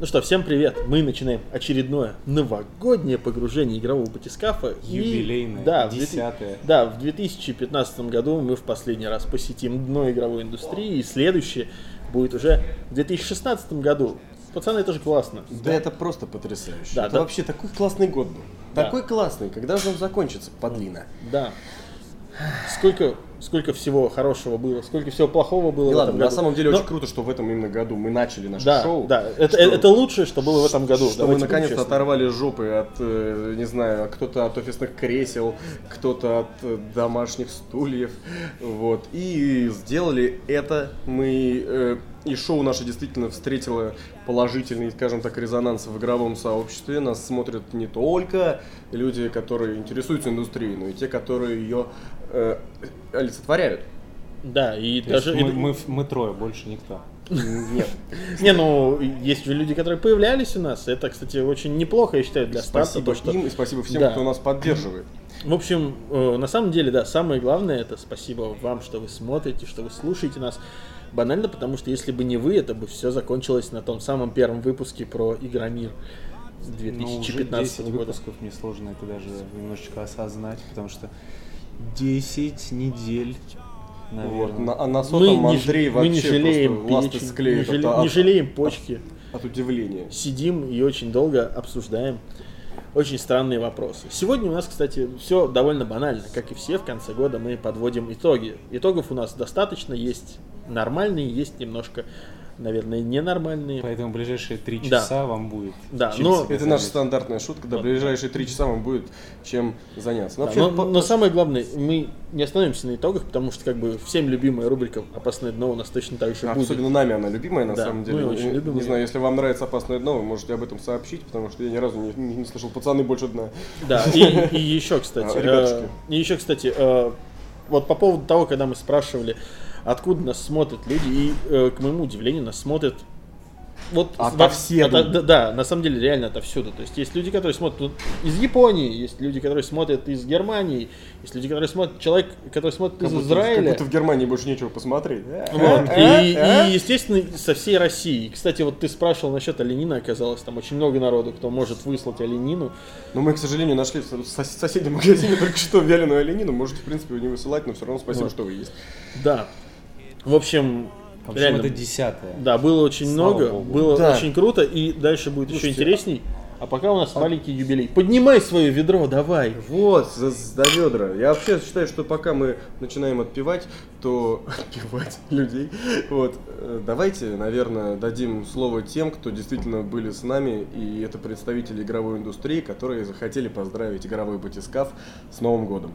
Ну что, всем привет! Мы начинаем очередное новогоднее погружение игрового батискафа. Юбилейное, и, да, в десятое. Да, в 2015 году мы в последний раз посетим дно игровой индустрии, и следующее будет уже в 2016 году. Пацаны, это же классно. Да, это просто потрясающе. Да, это да. вообще такой классный год был. Да. Такой классный. Когда же он закончится, подлина? Да. Сколько, сколько всего хорошего было, сколько всего плохого было И в ладно, этом на году. самом деле Но- очень круто, что в этом именно году мы начали наше Да, шоу. да, это, что- это лучшее, что было в этом году. Что мы наконец-то оторвали жопы от, э, не знаю, кто-то от офисных кресел, кто-то от э, домашних стульев, вот. И сделали это мы, э, и шоу наше действительно встретило положительный, скажем так, резонанс в игровом сообществе. Нас смотрят не только люди, которые интересуются индустрией, но и те, которые ее э, олицетворяют. Да, и То даже... мы, и- мы, мы трое, больше никто. Нет. Не, ну, есть же люди, которые появлялись у нас. Это, кстати, очень неплохо, я считаю, для старта. Спасибо то, что... им и спасибо всем, Да. кто нас поддерживает. В общем, э, на самом деле, да, самое главное, это спасибо вам, что вы смотрите, что вы слушаете нас. Банально, потому что если бы не вы, это бы все закончилось на том самом первом выпуске про Игромир Ну, уже 2015 10 года. выпусков мне сложно это даже немножечко осознать, потому что 10 недель, наверное. Вот. На- а на Мы сотом не, ж- Андрей мы не вообще жалеем просто ласты печень, склеит не, жале- от- не жалеем почки. от удивления. сидим и очень долго обсуждаем очень странные вопросы. Сегодня у нас, кстати, все довольно банально. Как и все, в конце года мы подводим итоги. Итогов у нас достаточно, есть нормальные, есть немножко, наверное, ненормальные. Поэтому ближайшие 3 Да. часа вам будет. Да, чем но- Это наша стандартная шутка. До Вот. ближайшие три часа вам будет чем заняться. Да, Вообще, но, по- но самое главное, мы не остановимся на итогах, потому что как бы всем любимая рубрика «Опасное дно» у нас точно так же будет. Особенно нами она любимая, на Да, самом мы деле. очень Не- любим не её. знаю, если вам нравится опасное дно, вы можете об этом сообщить, потому что я ни разу не, не- не слышал пацаны больше дна. Да, и, и еще, кстати, А, э, и еще, кстати, э, вот по поводу того, когда мы спрашивали, откуда нас смотрят люди, и, э, к моему удивлению, нас смотрят вот Отовсюду. во- да, да, на самом деле реально отовсюду. То есть есть люди, которые смотрят ну, из Японии, есть люди, которые смотрят из Германии, есть люди, которые смотрят, человек, который смотрит Как из будто, Израиля. как будто в Германии больше нечего посмотреть. Вот. А, И, а? и, естественно, со всей России. И, Кстати, вот ты спрашивал насчет оленина, оказалось, там очень много народу, кто может выслать оленину. Но мы, к сожалению, нашли в сос- соседнем магазине только что вяленую оленину. Можете, в принципе, не высылать, но все равно спасибо, Вот. что вы есть. Да. В общем, В общем, реально, это десятое. Да, было очень Слава много, богу. было Да. очень круто, и дальше будет еще Слушайте, интересней. А пока у нас маленький юбилей. Поднимай свое ведро, давай. Вот, за, за ведра. Я вообще считаю, что пока мы начинаем отпевать, то отпевать людей. Вот, э, давайте, наверное, дадим слово тем, кто действительно были с нами, и это представители игровой индустрии, которые захотели поздравить игровой батискаф с Новым годом.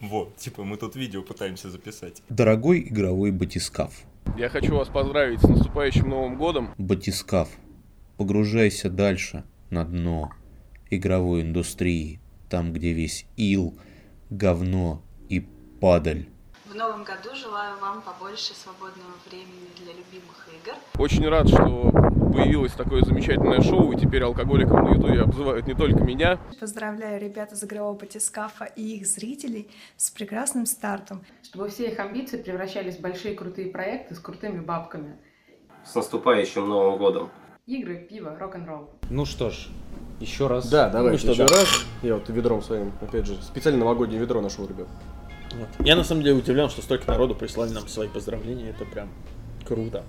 Вот, типа мы тут видео пытаемся записать. Дорогой игровой батискаф, Я хочу вас поздравить с наступающим Новым годом. батискаф, погружайся дальше на дно игровой индустрии, там, где весь ил, говно и падаль. В новом году желаю вам побольше свободного времени для любимых игр. Очень рад, что появилось такое замечательное шоу, и теперь алкоголиком на ютубе обзывают не только меня. Поздравляю ребят из игрового батискафа и их зрителей с прекрасным стартом. чтобы все их амбиции превращались в большие крутые проекты с крутыми бабками. С наступающим Новым годом! Игры, пиво, рок-н-ролл. Ну что ж, еще раз. Да, давайте что, еще да. раз. Я вот ведром своим, опять же, специально новогоднее ведро нашел, ребят. Вот. Я на самом деле удивлен, что столько народу прислали нам свои поздравления. Это прям круто.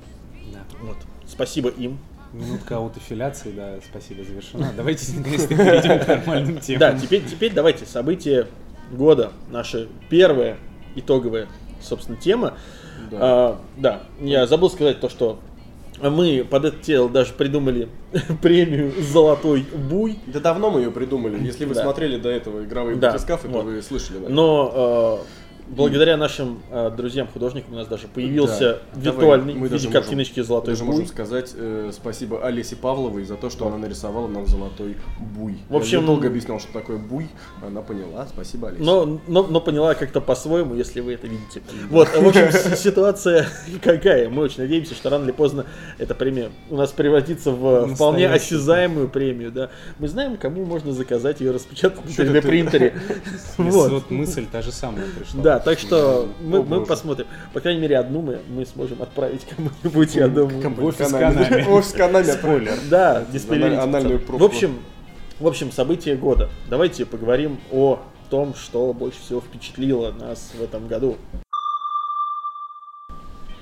Да. Вот. Спасибо им. Минутка аутофиляции, да, спасибо, завершена. Давайте наконец-то перейдем к нормальным темам. Да, теперь, теперь давайте события года. Наша первая итоговая, собственно, тема. Да. А, да, я забыл сказать то, что мы под это дело даже придумали премию «Золотой буй». Да давно мы ее придумали. Если вы Да. смотрели до этого игровые Да, батискафы, то вот. вы слышали. наверное. Но э, благодаря нашим э, друзьям-художникам у нас даже появился Да. виртуальный Давай, мы в виде можем- картиночки «Золотой Даже буй». можем сказать э, спасибо Олесе Павловой за то, что она нарисовала нам золотой буй. В общем- я долго объяснял, что такое буй, она поняла. Спасибо, Олеся. Но, но, но поняла как-то по-своему, если вы это видите. Вот, в общем, ситуация какая? Мы очень надеемся, что рано или поздно эта премия у нас превратится в вполне осязаемую премию, да. Мы знаем, кому можно заказать ее распечатать на Чё 3D ты- принтере. Вот мысль та же самая пришла. Да, Да, так что мы, мы посмотрим. По крайней мере, одну мы, мы сможем отправить кому-нибудь, я думаю. В офис канаме. канаме. В офис канаме. Спойлер. Да, анальную В общем, в общем, события года. Давайте поговорим о том, что больше всего впечатлило нас в этом году.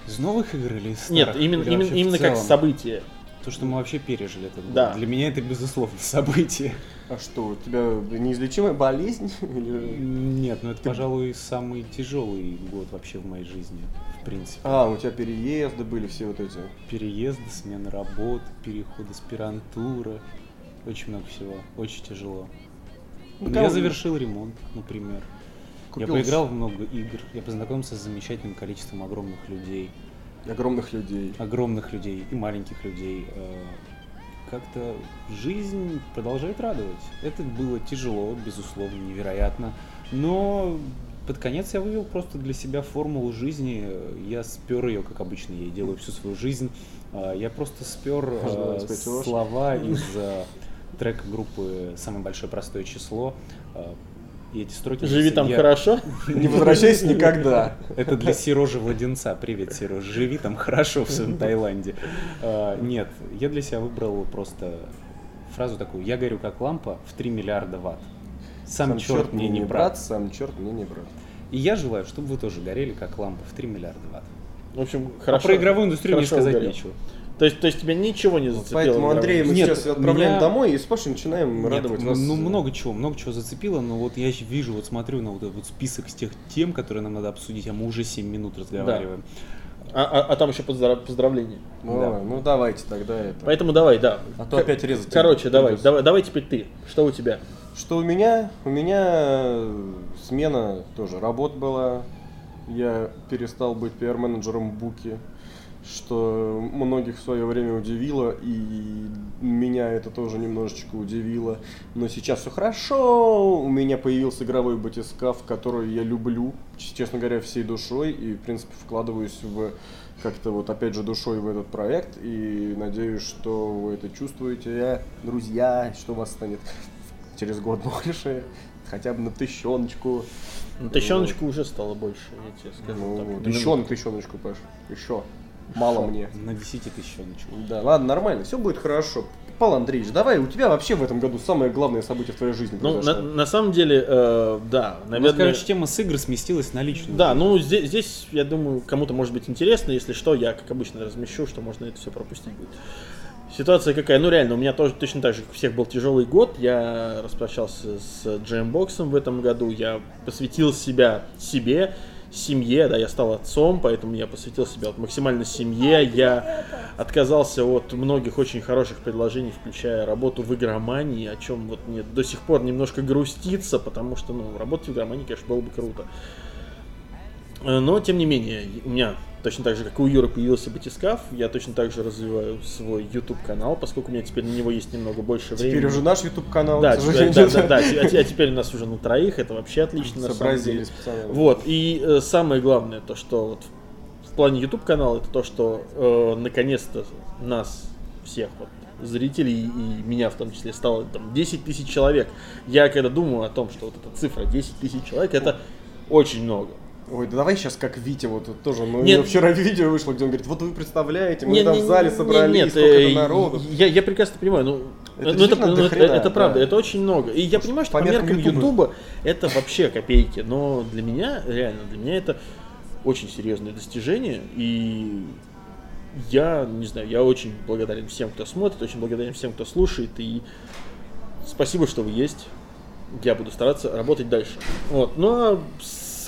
Из новых игр или из Нет, старых? именно, Или именно, именно как событие. То, что мы вообще пережили год. Да. Для меня это, безусловно, событие. А что, у тебя неизлечимая болезнь? Нет, ну это, пожалуй, самый тяжелый год вообще в моей жизни, в принципе. А, у тебя переезды были все вот эти. Переезды, смена работ, переход аспирантура. Очень много всего. Очень тяжело. Ну, я завершил ремонт, например. Купил Я поиграл в много игр. Я познакомился с замечательным количеством огромных людей. Огромных людей. Огромных людей и маленьких людей. Э, Как-то жизнь продолжает радовать. Это было тяжело, безусловно, невероятно. Но под конец я вывел просто для себя формулу жизни. Я спер ее, как обычно я и делаю всю свою жизнь. А, Я просто спер э, Можно слова из э, трека группы «Самое большое простое число». А, И эти строки... Живи там я- хорошо. Не возвращайся никогда. это для Сережи Владенца. Привет, Сереж. Живи там хорошо в своем Таиланде. А, Нет, я для себя выбрал просто фразу такую. Я горю как лампа в 3 миллиарда ватт. Сам, черт мне не брат. сам черт мне не брат. И я желаю, чтобы вы тоже горели как лампа в 3 миллиарда ватт. В общем, А хорошо. про игровую индустрию мне хорошо сказать угорел. нечего. То есть, то есть тебя ничего не зацепило? Поэтому, Андрей, мы Нет, сейчас отправляем меня- домой и с Пашей начинаем Нет, радовать ну, вас. ну, много чего, много чего зацепило, но вот я вижу, вот смотрю на вот этот вот список с тех тем, которые нам надо обсудить, а мы уже 7 минут разговариваем. А, а- а там еще поздрав- поздравления. Ну, Да. ну давайте тогда это. Поэтому давай, да. А то К- опять резать Короче, давай, давай, давай теперь ты. Что у тебя? Что у меня? У меня э, смена тоже работ была. Я перестал быть пиар-менеджером Буки, что многих в свое время удивило, и меня это тоже немножечко удивило. Но сейчас все хорошо, у меня появился игровой батискаф, который я люблю, честно говоря, всей душой, и, в принципе, вкладываюсь в как-то вот опять же душой в этот проект, и надеюсь, что вы это чувствуете, друзья, что у вас станет через год больше, хотя бы на тыщеночку. На тыщеночку уже стало больше, я тебе скажу. Ну, так, вот, на тыщеночку, Паш. Еще. Мало мне. На 10 тысячоночку. Да, ладно, нормально, все будет хорошо. Павел Андреевич, давай, у тебя вообще в этом году самое главное событие в твоей жизни Ну, на, на самом деле, э, да, У нас, наверное... короче, тема с игр сместилась на личную. Да, жизнь. ну здесь, здесь, я думаю, кому-то может быть интересно, если что, я, как обычно, размещу, что можно это все пропустить будет. Ситуация какая? Ну реально, у меня тоже точно так же, как у всех, был тяжелый год. Я распрощался с джембоксом в этом году. Я посвятил себя себе, семье, да, я стал отцом, поэтому я посвятил себя вот максимально семье. Я отказался от многих очень хороших предложений, включая работу в игромании, о чем вот мне до сих пор немножко грустится, потому что, ну, работать в игромании, конечно, было бы круто. Э, Но, тем не менее, у меня точно так же, как у Юры появился батискаф, я точно так же развиваю свой YouTube канал, поскольку у меня теперь на него есть немного больше времени. Теперь уже наш YouTube канал, Да, теперь- да, да, да, а а теперь у нас уже на троих, это вообще отлично. Сообразились, пацаны. Вот, и э, самое главное, то, что вот в плане YouTube канала, это то, что э, наконец-то нас всех вот зрителей и меня в том числе стало там 10 тысяч человек. Я когда думаю о том, что вот эта цифра 10 тысяч человек, это очень много. Ой, да давай сейчас как Витя вот тоже. Ну, Нет. вчера видео вышло, где он говорит, вот вы представляете, мы Не- там не- в зале собрались, нет, столько э, народу. Я, я прекрасно понимаю, ну, Это ну, это, ну, это- это правда, да. это очень много. И я понимаю, что по по меркам Ютуба. Это вообще копейки, но для меня, реально, для меня это очень серьезное достижение, и я, не знаю, я очень благодарен всем, кто смотрит, очень благодарен всем, кто слушает, и спасибо, что вы есть. Я буду стараться работать дальше. Вот. Ну а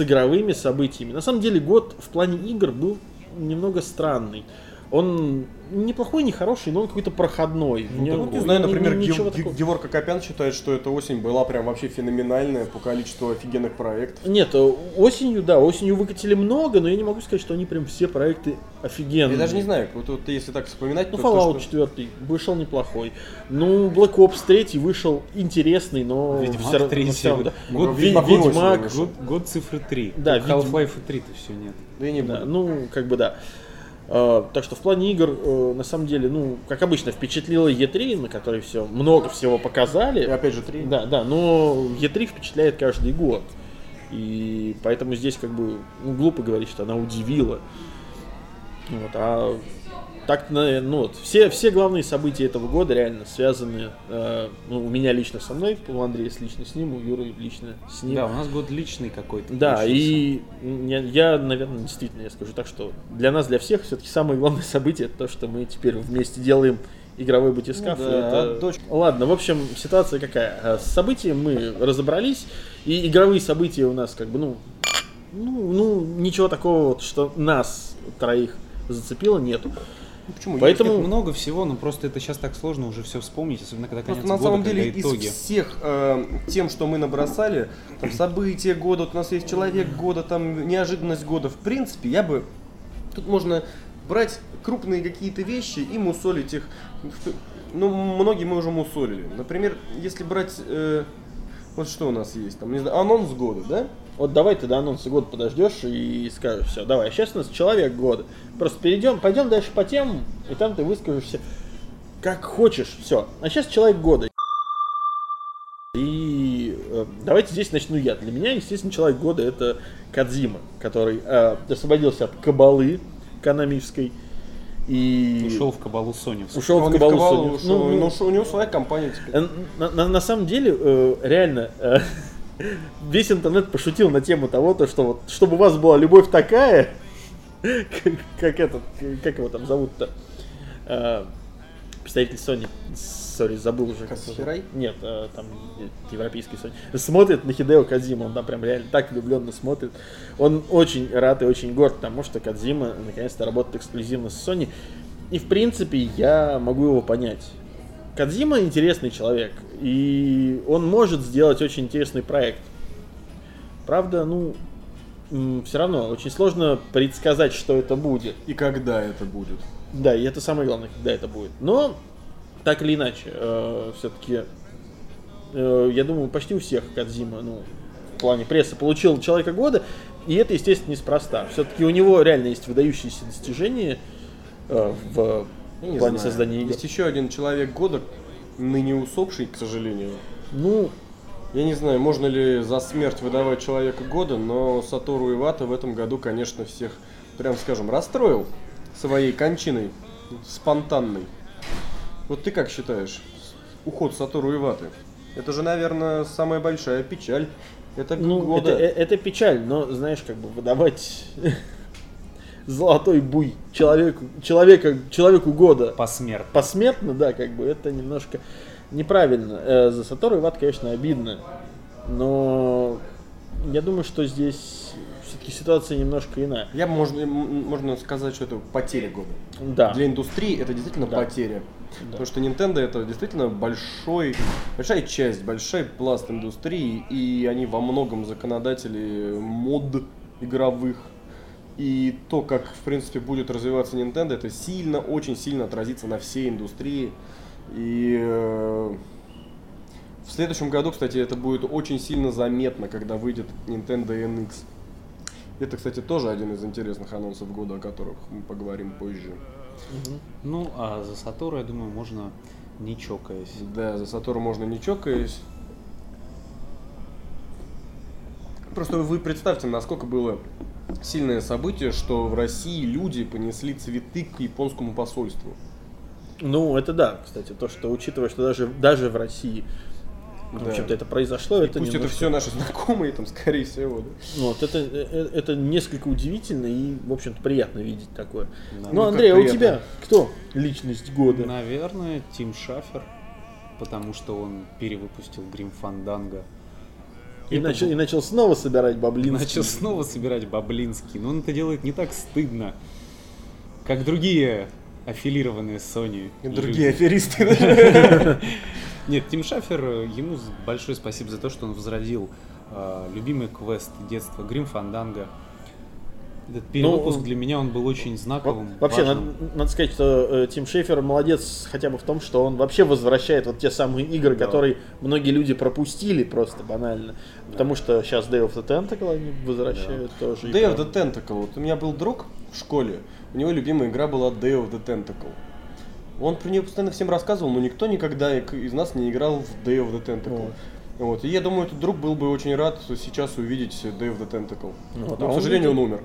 игровыми событиями. На самом деле год в плане игр был немного странный. Он неплохой, не хороший, но он какой-то проходной. Ну, нем- вот не знаю, ни- ни- например, ничего Гев- такого. Геворг Акопян считает, что эта осень была прям вообще феноменальная по количеству офигенных проектов. Нет, э, осенью, да, осенью выкатили много, но я не могу сказать, что они прям все проекты офигенные. Я даже не знаю, вот, вот если так вспоминать, Ну, то Fallout то, что- 4 вышел неплохой. Ну, Black Ops 3 вышел интересный, но Ведьмак равно- но 3, всё равно, да. год, Ведьмак Ведьмак, год, год цифры 3. Да. Half-Life 3-то все нет. Да я не Да, ну, как бы да. Э, так что в плане игр, э, на самом деле, ну, как обычно, впечатлила Е3, на которой все много всего показали. И опять же три. Да, да, но Е3 впечатляет каждый год. И поэтому здесь как бы ну, глупо говорить, что она удивила. Вот, а так, ну вот, все, все главные события этого года реально связаны, э, ну, у меня лично со мной, у Андрея лично с ним, у Юры лично с ним. Да, у нас год личный какой-то. Да, и я, я, наверное, действительно, я скажу так, что для нас, для всех, все-таки самое главное событие это то, что мы теперь вместе делаем игровой батискаф. Ну да, это- а дочка- Ладно, в общем, ситуация какая? А, С событием мы разобрались, и игровые события у нас как бы, ну, ну, ну ничего такого, вот, что нас троих зацепило, нету. Ну, почему? Поэтому- Нет, много всего, но просто это сейчас так сложно уже все вспомнить, особенно когда конец Просто на года, самом когда деле итоги. из всех э, тем, что мы набросали, там события года, вот у нас есть человек года, там неожиданность года, в принципе, я бы тут можно брать крупные какие-то вещи и мусолить их. Ну, многие мы уже мусолили. Например, если брать э, вот что у нас есть, там, не знаю, анонс года, да? Вот давай ты до анонса года подождешь и скажешь, все, давай, сейчас у нас человек года. Просто перейдем, пойдем дальше по темам, и там ты выскажешься как хочешь, все. А сейчас человек года. И э, давайте здесь начну я. Для меня, естественно, человек года это Кадзима, который э, освободился от кабалы канамической и Ушел в кабалу Sony. ушел Он в кабалу. кабалу Sony. ушел, Ну, ну, у него своя компания теперь. На, на- на самом деле, э, реально, э, весь интернет пошутил на тему того, то, что вот, чтобы у вас была любовь такая, как, как этот, как его там зовут-то, Э, представитель Sony, сори, забыл уже. Касхирай? Нет, э, там европейский Sony. Смотрит на Хидео Кадзима, он там прям реально так влюбленно смотрит. Он очень рад и очень горд тому, что Кадзима наконец-то работает эксклюзивно с Sony. И в принципе я могу его понять. Кадзима интересный человек, и он может сделать очень интересный проект. Правда, ну, все равно очень сложно предсказать, что это будет. И когда это будет? Да, и это самое главное, когда это будет. Но, так или иначе, все-таки, я думаю, почти у всех Кадзима, ну, в плане прессы, получил Человека Года, и это, естественно, неспроста. Все-таки у него реально есть выдающиеся достижения э, в Я не плане знаю. создания игр. Есть еще один человек года, ныне усопший, к сожалению. Ну, Я не знаю, можно ли за смерть выдавать человека года, но Сатору Ивата в этом году, конечно, всех, прям скажем, расстроил своей кончиной спонтанной. Вот ты как считаешь, уход Сатору Иваты? Это же, наверное, самая большая печаль. Это ну года. это, э- это печаль, но, знаешь, как бы выдавать золотой буй человеку, человека, человеку года Посмертно. посмертно, да, как бы это немножко неправильно. Э, За Сатору Иват, конечно, обидно, но я думаю, что здесь все-таки ситуация немножко иная. Я можно, можно сказать, что это потеря года. Да. Для индустрии это действительно Да. потеря. Потому что Nintendo это действительно большой, большая часть, большой пласт индустрии, и они во многом законодатели мод игровых. И то, как, в принципе, будет развиваться Nintendo, это сильно, очень сильно отразится на всей индустрии. И э, в следующем году, кстати, это будет очень сильно заметно, когда выйдет Nintendo NX. Это, кстати, тоже один из интересных анонсов года, о которых мы поговорим позже. Ну, а за Сатору, я думаю, можно не чокаясь. Да, за Сатору можно не чокаясь. Просто вы представьте, насколько было сильное событие, что в России люди понесли цветы к японскому посольству. Ну, это да, кстати, то, что учитывая, что даже, даже в России, в Да. общем-то, это произошло, И это пусть это немножко- все наши знакомые, там, скорее всего, да. Вот, это, э, это несколько удивительно и, в общем-то, приятно видеть такое. Да. ну, Ну, Андрей, а у тебя кто личность года? Наверное, Тим Шафер, потому что он перевыпустил Грим Фанданга. И, Это начал, и начал снова собирать баблинский. Начал снова собирать баблинский, но он это делает не так стыдно, как другие аффилированные Sony. И люди. другие аферисты. да. Нет, Тим Шафер, ему большое спасибо за то, что он возродил э, любимый квест детства Грим Фанданга. Этот перевыпуск Ну, для меня он был очень знаковым. Во- Вообще, важным. надо, надо сказать, что э, Тим Шейфер молодец хотя бы в том, что он вообще возвращает вот те самые игры, Да. которые многие люди пропустили просто банально. Потому что сейчас Day of the Tentacle они возвращают тоже. и Day of прям- the Tentacle. Вот у меня был друг в школе, у него любимая игра была Day of the Tentacle. Он про нее постоянно всем рассказывал, но никто никогда из нас не играл в Day of the Tentacle. Вот. Вот. И я думаю, этот друг был бы очень рад сейчас увидеть Dave the Tentacle. Ну, Но, да, к сожалению, он умер.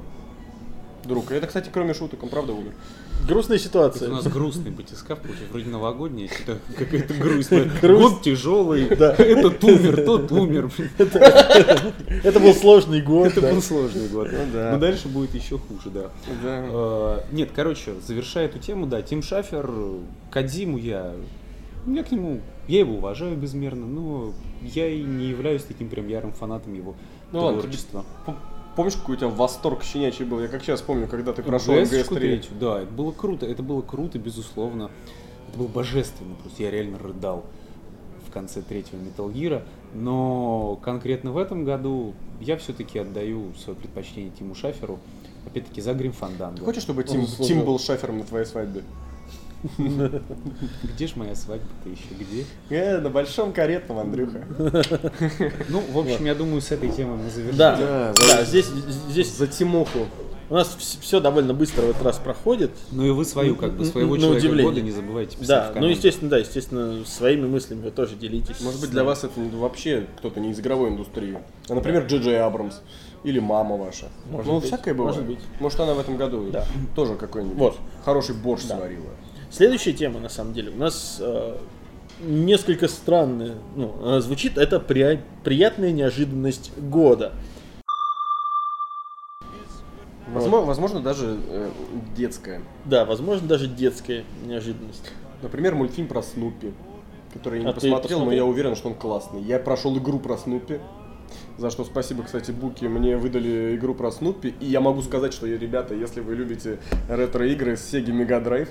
Друг. Это, кстати, кроме шуток, он правда умер. Грустная Это ситуация. у нас грустный батискаф, получается, вроде новогодний, а что-то какая-то грустная. Год тяжелый, Да. этот умер, тот умер. Это был сложный год. Это да. был сложный год. Ну да. Но дальше будет еще хуже, да. Да. Э, Нет, короче, завершая эту тему, да, Тим Шафер, Кадзиму я, я к нему, я его уважаю безмерно, но я и не являюсь таким прям ярым фанатом его Ну ладно, творчества. П- Помнишь, какой у тебя восторг щенячий был? Я как сейчас помню, когда ты прошел МГС-очку МГС-3. третью, да, это было круто, это было круто, безусловно. Это было божественно, просто я реально рыдал в конце третьего Metal Gear. Но конкретно в этом году я все-таки отдаю свое предпочтение Тиму Шаферу, опять-таки за Грим Фанданго. Ты хочешь, чтобы Тим, Он Тим заслужил. был шафером на твоей свадьбе? Где ж моя свадьба-то еще, где? Э, на большом каретном, Андрюха. Ну, в общем, я думаю, с этой темой мы завершим. Да, Да, да, здесь, здесь За Тимоху. у нас все довольно быстро в этот раз проходит. Ну и вы свою, как бы, своего на человека удивление. года не забывайте писать Да, в ну естественно, да, естественно, своими мыслями вы тоже делитесь. Может быть, для вас это вообще кто-то не из игровой индустрии. А, например, Джей Джей Абрамс. Или мама ваша. Может ну, быть, всякое бывает. может быть. Может, она в этом году Да. тоже какой-нибудь Вот. хороший борщ Да. сварила. Следующая тема, на самом деле, у нас э, несколько странная, ну, звучит, это при- приятная неожиданность года. Возможно, возможно, даже э, детская. Да, возможно, даже детская неожиданность. Например, мультфильм про Снупи, который я не А посмотрел, но я уверен, что он классный. Я прошел игру про Снупи, за что спасибо, кстати, Буки, мне выдали игру про Снупи, и я могу сказать, что, ребята, если вы любите ретро-игры с Sega Mega Drive,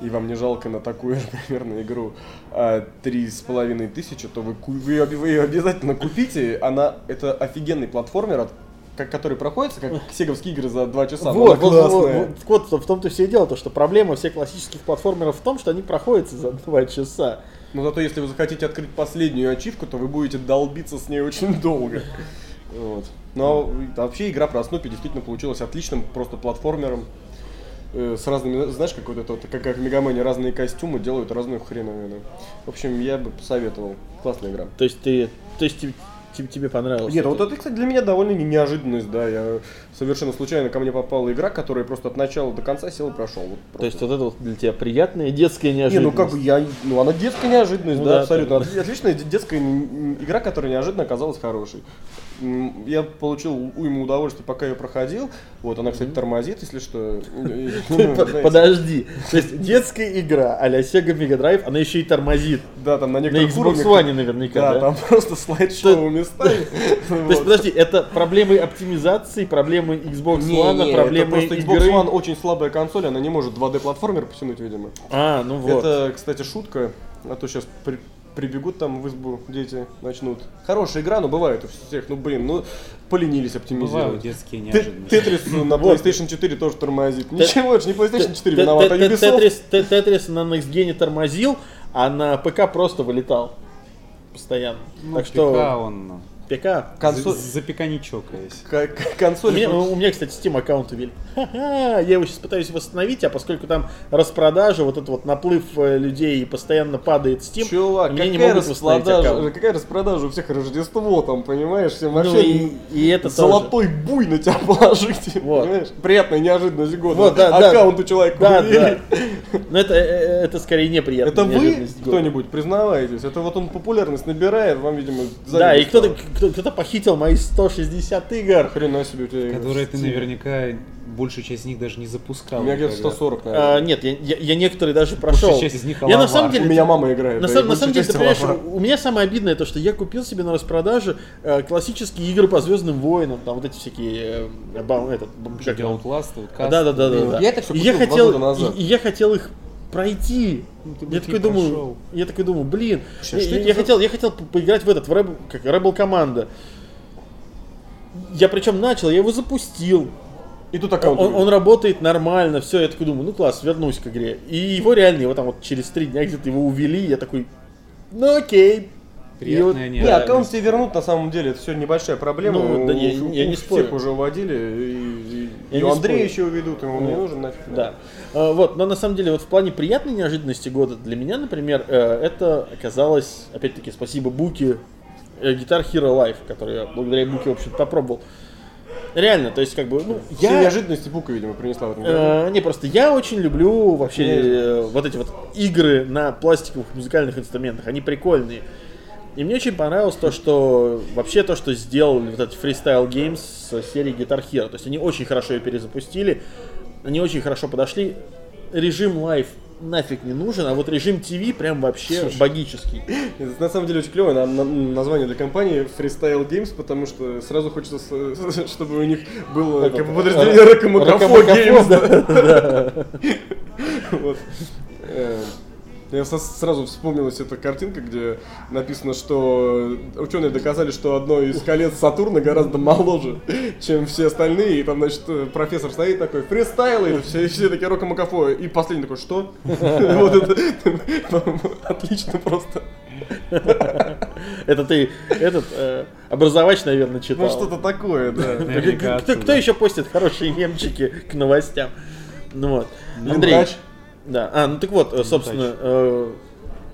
и вам не жалко на такую же примерно игру а, три с половиной тысячи, то вы, вы, вы ее обязательно купите. Она, это офигенный платформер, от- как, который проходится, как сеговские игры за два часа. Вот, вот, вот, вот, вот в том-то все и дело, то, что проблема всех классических платформеров в том, что они проходятся за два часа. Но зато если вы захотите открыть последнюю ачивку, то вы будете долбиться с ней очень долго. Вот. Но вообще игра про Снупи действительно получилась отличным просто платформером. э, С разными, знаешь, как вот это вот, как, как в Мегамене разные костюмы делают разную хреновину. В общем, я бы посоветовал. Классная игра. То есть ты, то есть тебе, тебе- понравилось? Нет, это? вот это, кстати, для меня довольно не- неожиданность, да. Я совершенно случайно ко мне попала игра, которая просто от начала до конца сел и прошел. Вот То есть вот это вот для тебя приятная детская Не, неожиданность. ну как бы я, ну она детская неожиданность, Ну да, да, абсолютно. Отли- Отличная де- детская игра, которая неожиданно оказалась хорошей. Я получил уйму удовольствия, пока ее проходил. Вот, она, кстати, тормозит, если что. Ну, Подожди. То есть детская игра а-ля Sega Mega Drive, она еще и тормозит. Да, там на На некоторых Xbox уровнях- One наверняка, Да, да? там просто слайд-шоу местами. То есть, подожди, это проблемы оптимизации, проблемы Xbox Не, One, не, проблемы это просто Xbox игры. One очень слабая консоль, она не может 2D платформер потянуть, видимо. А, ну вот. Это, кстати, шутка, а то сейчас прибегут там в избу дети, начнут. Хорошая игра, но бывает у всех, ну блин, ну поленились оптимизировать. Бывают детские неожиданности. Тетрис на. PlayStation 4 тоже тормозит. Ничего, это же не PlayStation 4 Т- виноват, а Ubisoft. Тетрис, на Next Gen тормозил, а на ПК просто вылетал. Постоянно. Ну, так что он ну, ПК. Консоль- за, за ПК не чокаясь. К- к- У Консоль. меня, у меня, кстати, Steam аккаунт увели. Ха-ха, Я его сейчас пытаюсь восстановить, а поскольку там распродажа, вот этот вот наплыв э, людей постоянно падает Steam, Чувак, мне не какая могут распродажа, аккаунт. какая распродажа у всех Рождество там, понимаешь? Всем Ну вообще и, и это тоже. золотой буй на тебя положить, Вот. понимаешь? Приятная неожиданность года. Вот, да, да. Аккаунт у человека Да, увели. да. Но это, э, это скорее неприятно. Это вы кто-нибудь признаваетесь? Это вот он популярность набирает, вам, видимо, Да, и кто-то, кто- кто-то похитил мои 160 игр. Хрена себе у тебя игры. Которые ты наверняка большую часть из них даже не запускал. У меня где-то никогда. 140, А, наверное. нет, я, я- я некоторые даже прошел. Большая часть из них я на самом деле, У меня мама играет. На, да, на самом деле, ты понимаешь, у меня самое обидное то, что я купил себе на распродаже э, классические игры по Звездным войнам, там вот эти всякие, э, бам- этот, как? Outlast, вот да, да, да, да, да. я это я купил два хотел, года назад. и, и я хотел их пройти. Ну, я такой не думаю, прошел. я такой думаю, блин, а я, что я- за- хотел, я хотел по- поиграть в этот, в Rebel, как Rebel Команда. Я причем начал, я его запустил. И тут аккаунт. он- он работает нормально, все, я такой думаю, ну класс, вернусь к игре. И его реально, его там вот через три дня где-то его увели, я такой, ну окей. Вот- Приятная Не, неожиданность. аккаунт тебе вернут, на самом деле, это все небольшая проблема. Ну, У- да я- у- я у не всех спорю. уже уводили, и, и- Я и не Андрея еще уведут, ему не Ну, нужен нафиг. Да. А, Вот, но на самом деле вот в плане приятной неожиданности года для меня, например, э, это оказалось, опять-таки, спасибо Буки, э, Guitar Hero Live, который я благодаря Буке, в общем-то, попробовал. Реально, то есть, как бы, ну, Все я... неожиданности Бука, видимо, принесла в этом году. Э, не, просто я очень люблю вообще э, вот эти вот игры на пластиковых музыкальных инструментах. Они прикольные. И мне очень понравилось то, что вообще то, что сделали вот этот Freestyle Games с серии Guitar Hero. То есть они очень хорошо ее перезапустили, они очень хорошо подошли. Режим live нафиг не нужен, а вот режим ТВ прям вообще Слушай. богический. Это на самом деле очень клевое на- на- название для компании Freestyle Games, потому что сразу хочется, чтобы у них было как бы подразделение Рокомакафо Рокомакафо, Games. Я сразу вспомнилась эта картинка, где написано, что ученые доказали, что одно из колец Сатурна гораздо моложе, чем все остальные. И там, значит, профессор стоит такой, фристайл, и все, все такие Рокомакафо. И последний такой, что? Вот это, отлично просто. Это ты этот э, образовач, наверное, читал. Ну, что-то такое, да. Кто- еще постит хорошие мемчики к новостям? Ну вот. Андрей. Да. А, ну так вот, э, собственно, э,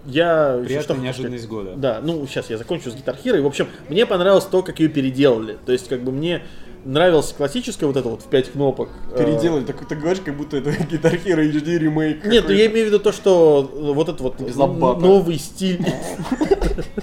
я Приятная что неожиданность года. Да, ну сейчас я закончу с Hero. И, в общем, мне понравилось то, как ее переделали. То есть, как бы мне нравилась классическая вот эта вот в пять кнопок. э, Переделали, так ты говоришь, как будто это Guitar Hero HD ремейк. Нет, ну я имею в виду то, что э, вот этот вот новый стиль.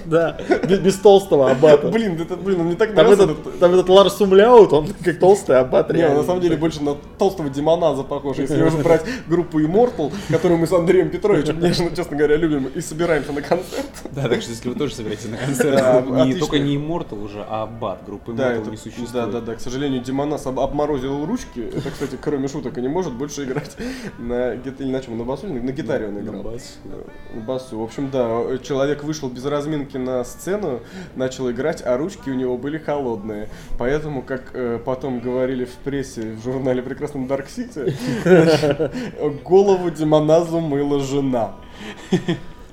Да, без толстого аббата. Блин, это, блин, он не так Там нравится. этот, там этот Ларс Умляут, он как толстый аббат Не, на самом деле больше на толстого демоназа похож. Если уже брать группу Immortal, которую мы с Андреем Петровичем, нежно, честно говоря, любим и собираемся на концерт. Да, так что если вы тоже собираетесь на концерт, отлично. только не Immortal уже, а Аббат. Группы Immortal это, не существует. да, да, да. К сожалению, Демонас об- обморозил ручки. Это, кстати, кроме шуток, и не может больше играть на гит- или на чем? На басу? или На гитаре он На играл. бас. Да, На басу. В общем, да, человек вышел без разминки на сцену, начал играть, а ручки у него были холодные. Поэтому, как э, потом говорили в прессе, в журнале прекрасном Dark City, голову Демоназу мыла жена.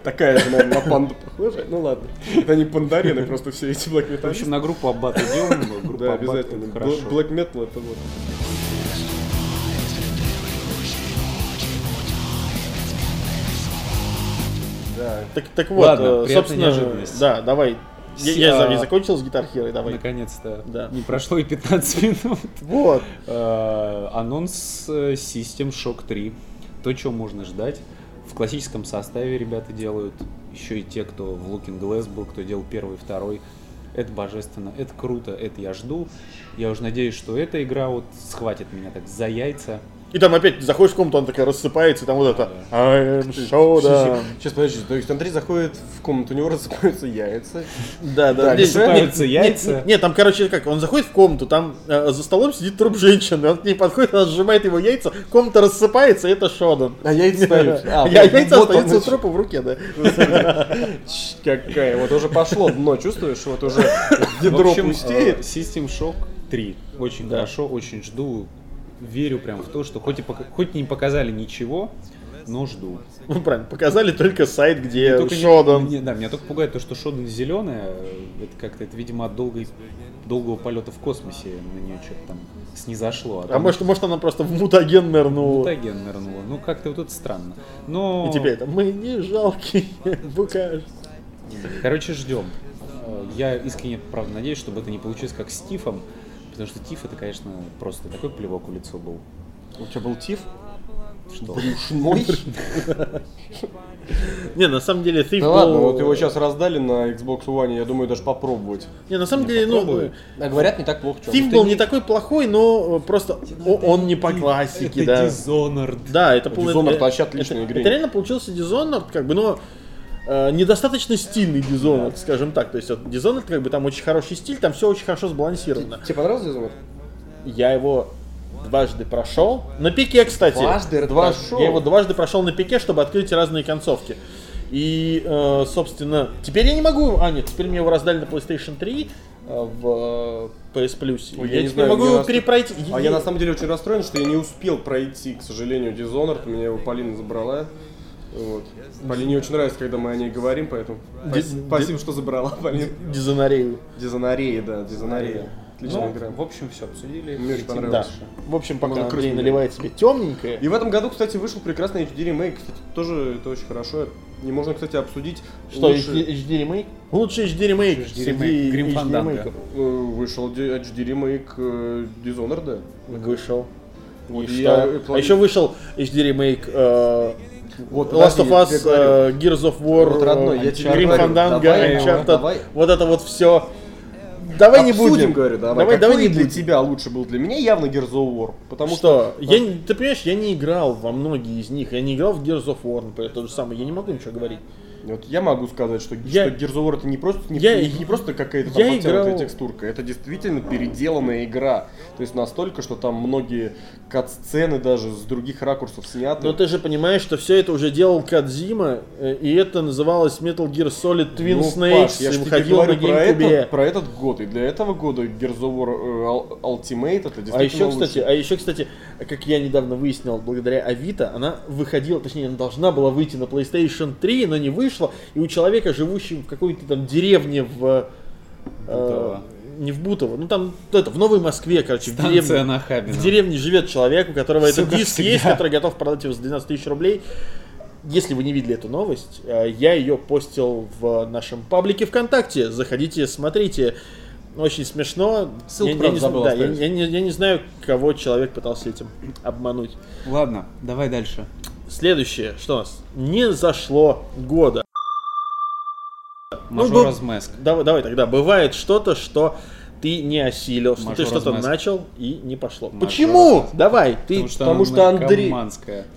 Такая же, наверное, на панду похожая. Ну ладно. Это не пандарины, просто все эти блэк В общем, на группу Аббат идем. Группа Да, обязательно. Black metal это вот. Да. Так, так вот, Ладно, э, собственно, неожиданность. да, давай. Я, я а, я закончил с Hero, давай. Наконец-то. Да. Не прошло и 15 минут. Вот. Э, Анонс э, System Shock 3. То, чего можно ждать. В классическом составе ребята делают. Еще и те, кто в Looking Glass был, кто делал первый второй. Это божественно, это круто, это я жду. Я уже надеюсь, что эта игра вот схватит меня так за яйца. И там опять заходишь в комнату, он такая рассыпается, и там вот это I am Shoda. Сейчас, подожди, то есть Андрей заходит в комнату, у него рассыпаются яйца. Да, да. Рассыпаются яйца. Нет, там, короче, как, он заходит в комнату, там э, за столом сидит труп женщины, он к ней подходит, она сжимает его яйца, комната рассыпается, и это Шодан. А яйца ставишь. А, Яйца остаются у трупа в руке, да. Какая, вот уже пошло дно, чувствуешь? Вот уже ядро пустеет. э, System Shock 3. Очень хорошо, очень жду. Верю прям в то, что хоть, и пока- хоть не показали ничего, но жду. Ну, правильно, показали только сайт, где Только не- Шодан. не- да, меня только пугает то, что Шодан зеленая. Это как-то, это, видимо, от долгой, долгого полета в космосе на нее что-то там снизошло. А там может, может она просто в мутаген нырнула. мутаген нырнула. Ну, как-то вот это странно. Но... И теперь это мы не жалкие, букаш. Короче, ждем. Э, Я искренне, правда, надеюсь, чтобы это не получилось как с Тифом, потому что Тиф это, конечно, просто такой плевок в лицо был. У тебя был тиф? Что? Брюшной? Не, на самом деле, Thief Да был- ладно, вот его сейчас раздали на Xbox One, я думаю, даже попробовать. Не, на самом деле, ну, попробуй. А говорят, не так плохо. Thief был не такой плохой, но просто он не по классике, Это да. Dishonored. Да, это Dishonored это- вообще отличная это- игра. Это реально получился Dishonored, как бы, но э, недостаточно стильный Dishonored, скажем так. То есть вот Dishonored, как бы, там очень хороший стиль, там все очень хорошо сбалансировано. Тебе понравился Dishonored? Я его дважды прошел. На пике, кстати. Дважды прошел? Я его дважды прошел на пике, чтобы открыть разные концовки. И, э, собственно, теперь я не могу... А, нет, теперь мне его раздали на PlayStation 3 э, в э, PS Plus. Ой, я, я не теперь знаю, могу его раз- перепройти. А я на самом деле очень расстроен, что я не успел пройти, к сожалению, Dishonored. Меня его Полина забрала. Вот. Полине очень нравится, когда мы о ней говорим, поэтому Ди- спас- спасибо, что забрала, Полин. Дизонорею. Дизонорея, да, Дизонорея. Отличная Ну, игра. в общем, все обсудили. Мне очень понравилось. Да. дальше. В общем, пока Можно Андрей наливает себе темненькое. И в этом году, кстати, вышел прекрасный HD ремейк. Кстати, тоже это очень хорошо. И можно, кстати, обсудить Что, лучше- HD, ремейк? Лучший HD ремейк HD среди ремейк. Fandango. ремейков. Э, Вышел HD ремейк э, Dishonored. Вышел. Вот И я, что? э, А еще вышел HD ремейк э, Вот, Last of Us, э, Gears of War, Вот, родной, я э, тебе Grim Fandango, давай, Uncharted, давай. вот это вот все. Давай не Обсудим, будем. говорю, давай. Давай, давай Какой не для будем. тебя лучше был? Для меня явно Gears of War. Потому что... Что? Я, не- ты понимаешь, я не играл во многие из них. Я не играл в Gears of War, например, то же самое. Я не могу ничего говорить. Вот я могу сказать, что, Я- что Gears of War это не просто, не, Я- не- не просто какая-то там я играл- текстурка, это действительно переделанная игра. То есть настолько, что там многие кат-сцены даже с других ракурсов сняты. Но ты же понимаешь, что все это уже делал Кадзима, э, и это называлось Metal Gear Solid Twin Ну, Snakes, Паш, я и выходил на про, этот, про этот год. И для этого года Gears of War э, Ul- Ultimate это действительно А еще, лучше. кстати, а еще, кстати, как я недавно выяснил, благодаря Авито, она выходила, точнее, она должна была выйти на PlayStation 3, но не вышла, и у человека, живущего в какой-то там деревне в... э, Бутово. Не в Бутово, ну там это, в Новой Москве, короче, в деревне. Нахабино. В деревне живет человек, у которого этот диск всегда. есть, который готов продать его за 12 тысяч рублей. Если вы не видели эту новость, э, я ее постил в нашем паблике ВКонтакте. Заходите, смотрите. Очень смешно. Ссылку, я, я правда, не, забыл да, я, я не, я не знаю, кого человек пытался этим обмануть. Ладно, давай дальше. Следующее, что у нас? Не зашло года. Ну, бу- Mask. Давай, давай тогда. Бывает что-то, что ты не осилил, что ты что-то начал и не пошло. Majora's Почему? Mask. Давай, ты... Потому что, потому что Андрей-.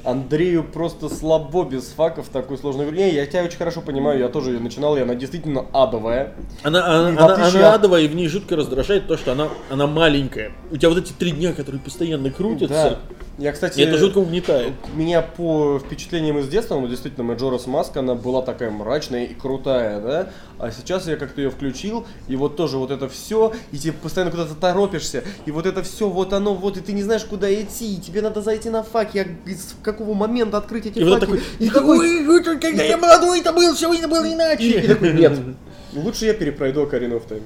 Андрею просто слабо без факов такой сложной игры. Не, я тебя очень хорошо понимаю, я тоже ее начинал, и она действительно адовая. Она, она, она- отличие она от- адовая, и в ней жутко раздражает то, что она, она маленькая. У тебя вот эти три дня, которые постоянно крутятся, Да. Я, кстати, и это жутко угнетает. меня по впечатлениям из детства, ну, действительно, Majora's Mask, она была такая мрачная и крутая, да? А сейчас я как-то ее включил, и вот тоже вот это все, и тебе постоянно куда-то торопишься, и вот это все, вот оно, вот, и ты не знаешь, куда идти, и тебе надо зайти на факи, а с какого момента открыть эти И вот факи? такой, и такой, «Ой, ой, ой, когда я молодой, это был, все было и, и иначе. такой, нет, лучше я перепройду Ocarina of Time.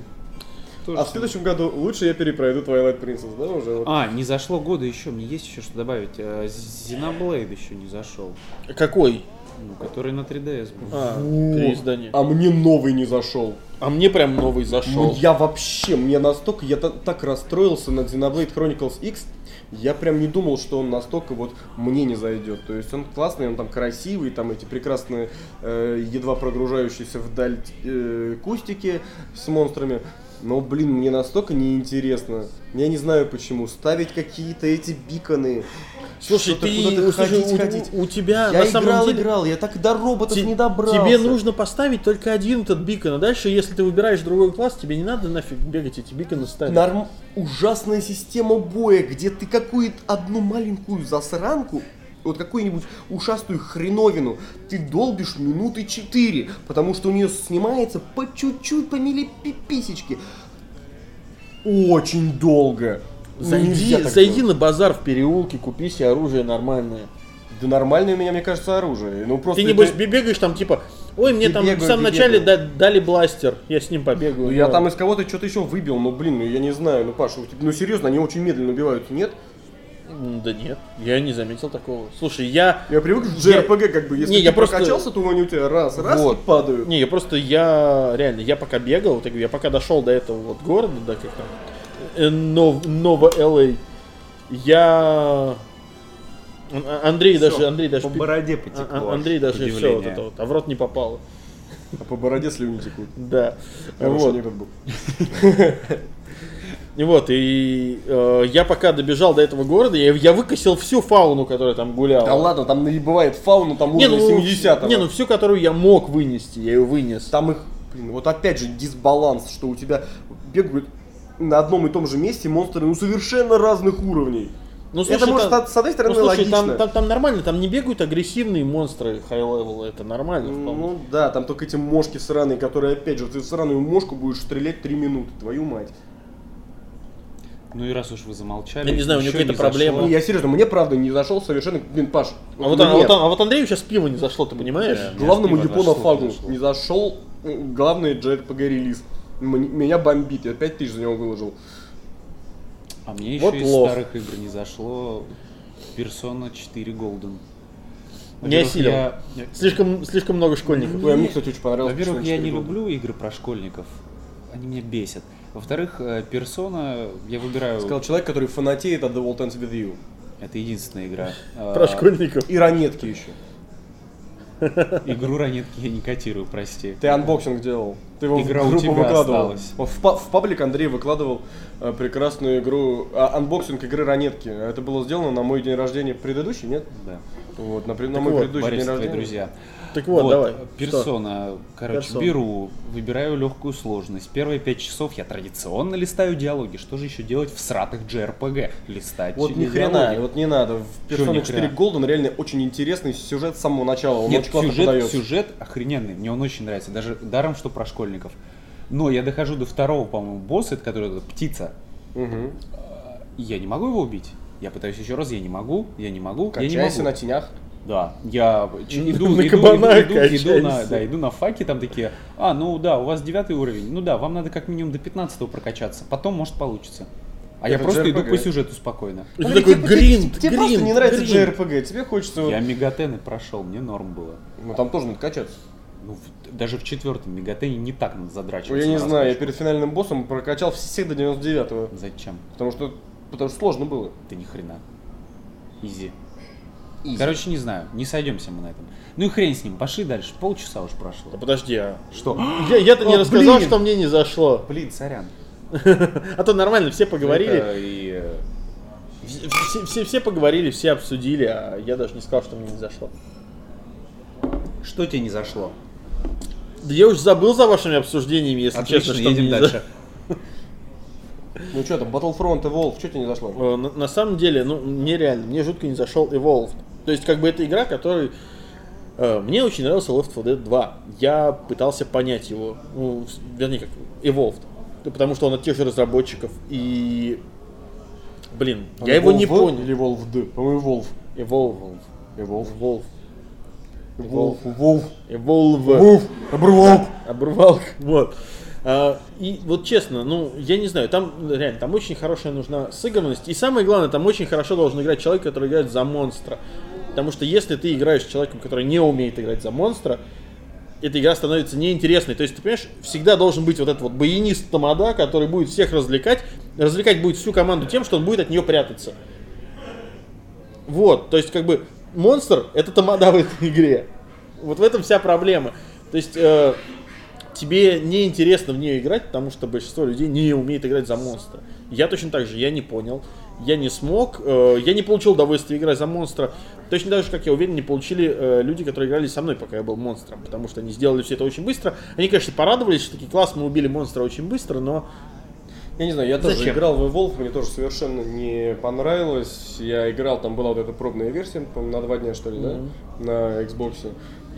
Тоже А в следующем году лучше я перепройду Twilight Princess, да, уже вот. А, не зашло года еще, мне есть еще что добавить. Э, Xenoblade еще не зашел. Какой? Ну, который на 3DS был. А, Вот. переиздание. А мне новый не зашел. А мне прям новый Ну, зашел. я вообще, мне настолько, я та- так расстроился над Xenoblade Chronicles X, я прям не думал, что он настолько вот мне не зайдет. То есть он классный, он там красивый, там эти прекрасные, э, едва прогружающиеся вдаль э, кустики с монстрами. Но, блин, мне настолько неинтересно. Я не знаю почему. Ставить какие-то эти биконы. Слушай, ты, куда-то слушай, ходить, у, ходить. у тебя Я на самом играл, деле... играл, я так до роботов Те- не добрался. Тебе нужно поставить только один этот бикон, а дальше, если ты выбираешь другой класс, тебе не надо нафиг бегать эти биконы ставить. Норм... Ужасная система боя, где ты какую-то одну маленькую засранку, вот какую-нибудь ушастую хреновину, ты долбишь минуты четыре, потому что у нее снимается по чуть-чуть, по милиписечке. Очень долго. Ну, Зайди, зайди делать. на базар в переулке, купи себе оружие нормальное. Да нормальное у меня, мне кажется, оружие. Ну просто Ты небось это- бе- бегаешь там типа, ой, мне там в самом начале бегаю. да- дали бластер, я с ним побегаю. Ну, я Ну, там из кого-то что-то еще выбил, но блин, ну я не знаю, ну Паша, ну серьезно, они очень медленно убиваются, нет? Да нет, я не заметил такого. Слушай, я... Я привык к Я- JRPG, как бы, если Не, ты я просто- прокачался, то они у тебя раз, раз Вот. и падают. Не, я просто, я реально, я пока бегал, вот я я пока дошел до этого вот города, да, как там, э, Нов- Ново LA, я... Андрей Всё, даже, Андрей даже... по бороде А- потекло. а- Андрей даже все вот это вот, а в рот не попало. А по бороде слюни текут. Да. Хороший Вот. анекдот был. И вот, и э, я пока добежал до этого города, я, я выкосил всю фауну, которая там гуляла. Да ладно, там не бывает фауну, там не, уровня ну, 70 не, ну всю, которую я мог вынести, я ее вынес. Там их, блин, вот опять же дисбаланс, что у тебя бегают на одном и том же месте монстры, ну, совершенно разных уровней. Ну, Это может, там- с одной стороны, ну, слушай, логично. там, там, там нормально, там не бегают агрессивные монстры high-level, это нормально вполне. Ну да, там только эти мошки сраные, которые, опять же, ты сраную мошку будешь стрелять 3 минуты, твою мать. Ну и раз уж вы замолчали. Я не знаю, у него какие-то не зашло. проблемы. Не, я серьезно, мне правда не зашел совершенно, блин, Паш. а, вот, а, вот, а вот Андрею сейчас пиво не зашло, ты понимаешь? Да. главному японофагу зашло, не зашел главный JRPG релиз. Меня бомбит, я 5 тысяч за него выложил. А мне еще Вот из старых игр не зашло Persona 4 Golden. Не осилил. я- Слишком, слишком много школьников. А мне, кстати, очень понравилось. Во-первых, я не 4 Gold. люблю игры про школьников. Они меня бесят. Во-вторых, э, персона, я выбираю... Сказал человек, который фанатеет от The World Ends With You. Это единственная игра. Про А, школьников. И ранетки еще. Игру ранетки я не котирую, прости. Ты unboxing делал. Ты его Игра в у группу тебя выкладывал. осталась. В, в паблик Андрей выкладывал э, прекрасную игру, а, unboxing игры ранетки. Это было сделано на мой день рождения предыдущий, нет? Да. Вот, на, на мой вот, предыдущий Борис, день рождения. друзья. Так вот, давай. Персона, короче, Персона. беру, выбираю легкую сложность. Первые пять часов я традиционно листаю диалоги. Что же еще делать в сратых JRPG? Листать Вот ни хрена, вот не надо. В Persona 4 хрена? Golden реально очень интересный сюжет с самого начала. Он Нет, очень классно сюжет, подается. сюжет охрененный, мне он очень нравится, даже даром, что про школьников. Но я дохожу до второго, по-моему, босса, это который эта птица, и я не могу его убить. Я пытаюсь еще раз, я не могу, я не могу, я не Качайся могу. на тенях. Да, я иду, На иду, иду, кабана иду, иду на, да, иду на факи, там такие, а, ну да, у вас девятый уровень, ну да, вам надо как минимум до 15 прокачаться, потом может получится. А я Это просто иду JRPG. по сюжету спокойно. И ты Блин, такой тебе- гринд, Тебе просто гринд, не нравится гринд. JRPG, тебе хочется... Я мегатены прошел, мне норм было. Ну там тоже надо качаться. Ну, в- даже в четвертом мегатене не так надо задрачиваться. я не на знаю, я перед финальным боссом прокачал всех до 99-го. Зачем? Потому что, потому что сложно было. Да ни хрена. Изи. Короче, не знаю, не сойдемся мы на этом. Ну и хрен с ним, пошли дальше. Полчаса уж прошло. Да подожди, а Что? я, я-то не О, рассказал, блин. что мне не зашло. Блин, сорян. А то нормально, все поговорили. Это и, э, Все, все- все- поговорили, все обсудили, а я даже не сказал, что мне не зашло. Что тебе не зашло? Да я уж забыл за вашими обсуждениями, если Отлично, честно, что едем дальше. Ну что там, Battlefront Evolve, что тебе не зашло? Э, На, на самом деле, ну, нереально. Мне жутко не зашел Evolved. То есть, как бы это игра, которая... Э, мне очень нравился Left 4 Dead 2. Я пытался понять его. Ну, вернее, как Evolved. Ну, потому что он от тех же разработчиков. И... Блин, он я его не понял. Или Evolved? По-моему, Evolve. Evolve. Evolve. Evolve. Волф, Волф. Волф. Волф. Обрывалк. Обрывалк. Вот. А, и вот честно, ну, я не знаю, там реально, там очень хорошая нужна сыгранность. И самое главное, там очень хорошо должен играть человек, который играет за монстра. Потому что если ты играешь с человеком, который не умеет играть за монстра, эта игра становится неинтересной. То есть, ты понимаешь, всегда должен быть вот этот вот баянист тамада, который будет всех развлекать. Развлекать будет всю команду тем, что он будет от нее прятаться. Вот, то есть, как бы, монстр это тамада в этой игре. Вот в этом вся проблема. То есть, э, тебе не интересно в нее играть, потому что большинство людей не умеет играть за монстра. Я точно так же, я не понял, я не смог, э, я не получил удовольствия играть за монстра. Точно так же, как я уверен, не получили э, люди, которые играли со мной, пока я был монстром, потому что они сделали все это очень быстро. Они, конечно, порадовались, что такие класс, мы убили монстра очень быстро, но Я не знаю, я тоже Зачем? играл в Evolve, мне тоже совершенно не понравилось. Я играл, там была вот эта пробная версия, по-моему, на два дня, что ли, да, на Xbox.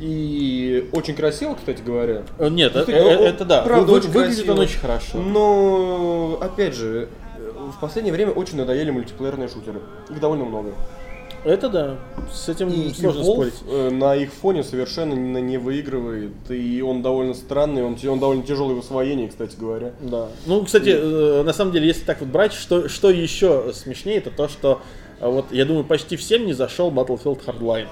И очень красиво, кстати говоря. Э, Нет, Ну, э- ты- э- о- это да. правда, Вы- очень выглядит красиво. он очень хорошо. Но, опять же, в последнее время очень надоели мультиплеерные шутеры. Их довольно много. Это да. С этим И сложно Evolve, спорить. э, на их фоне совершенно не, не выигрывает. И он довольно странный, он, он довольно тяжелый в освоении, кстати говоря. Да. Ну, кстати, э, на самом деле, если так вот брать, что, что еще смешнее, это то, что э, вот я думаю, почти всем не зашел Battlefield Hardline.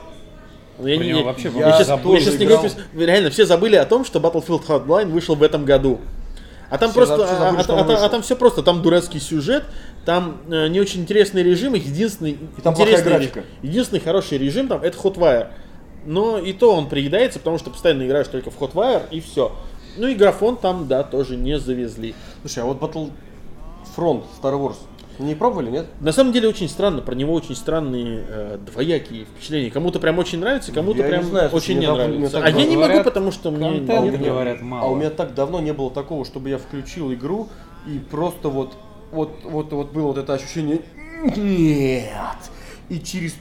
Ну, Я, не- я- вообще я, щас- забыли, я щас не говорю, реально, все забыли о том, что Battlefield Hardline вышел в этом году. А там Все просто, забыли, а, а- а- а там все просто, там дурацкий сюжет, там э, не очень интересный режим, и единственный там плохая интересный, единственный хороший режим там это Hotwire. Но и то он приедается, потому что постоянно играешь только в Hotwire и все. Ну и графон там, да, тоже не завезли. Слушай, а вот Battlefront Star Wars не пробовали, нет? На самом деле очень странно, про него очень странные э, двоякие впечатления. Кому-то прям очень нравится, кому-то Я не прям знаю, очень не мне нравится. А я не могу, потому что мне... не- говорят, мало. А у меня так давно не было такого, чтобы я включил игру и просто вот, вот, вот, вот было вот это ощущение нет. И через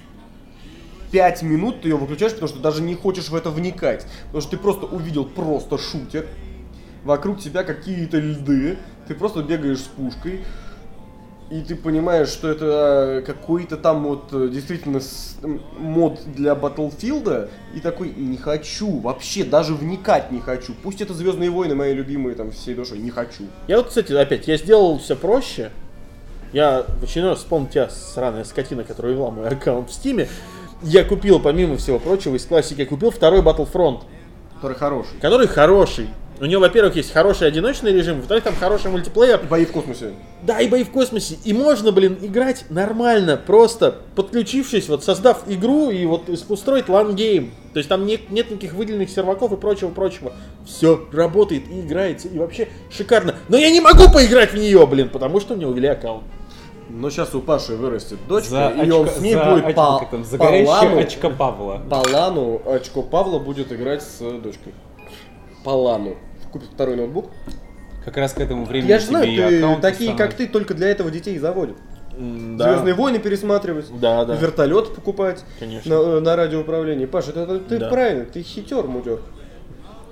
пять минут ты ее выключаешь, потому что даже не хочешь в это вникать. Потому что ты просто увидел просто шутер. Вокруг тебя какие-то льды. Ты просто бегаешь с пушкой. И ты понимаешь, что это какой-то там вот э, действительно мод для Battlefield, и такой не хочу, вообще даже вникать не хочу. Пусть это Звездные войны мои любимые там всей душой, не хочу. Я вот, кстати, опять, я сделал все проще. Я в очередной раз вспомнил тебя, сраная скотина, которая вела мой аккаунт в Стиме. я купил, помимо всего прочего, из классики, я купил второй Battlefront, Который хороший. который хороший. У него, во-первых, есть хороший одиночный режим, во-вторых, там хороший мультиплеер. Бои в космосе. Да, и бои в космосе. И можно, блин, играть нормально, просто подключившись, вот создав игру и вот устроить LAN game. То есть там нет, нет никаких выделенных серваков и прочего-прочего. Все работает и играется, и вообще шикарно. Но я не могу поиграть в нее, блин, потому что у меня увели аккаунт. Но сейчас у Паши вырастет дочка, За и он очко- с ней за будет очко- по, как там, за по лану- очко Павла. По лану очко Павла будет играть с дочкой. По лану. Купит второй ноутбук. Как раз к этому времени Я же знаю, ты- такие, как ты, только для этого детей заводят. Да. Звездные войны пересматривать, Да, да. вертолет покупать Конечно. на, на радиоуправлении. Паша, это, это ты Да. правильно, ты хитер, мудер.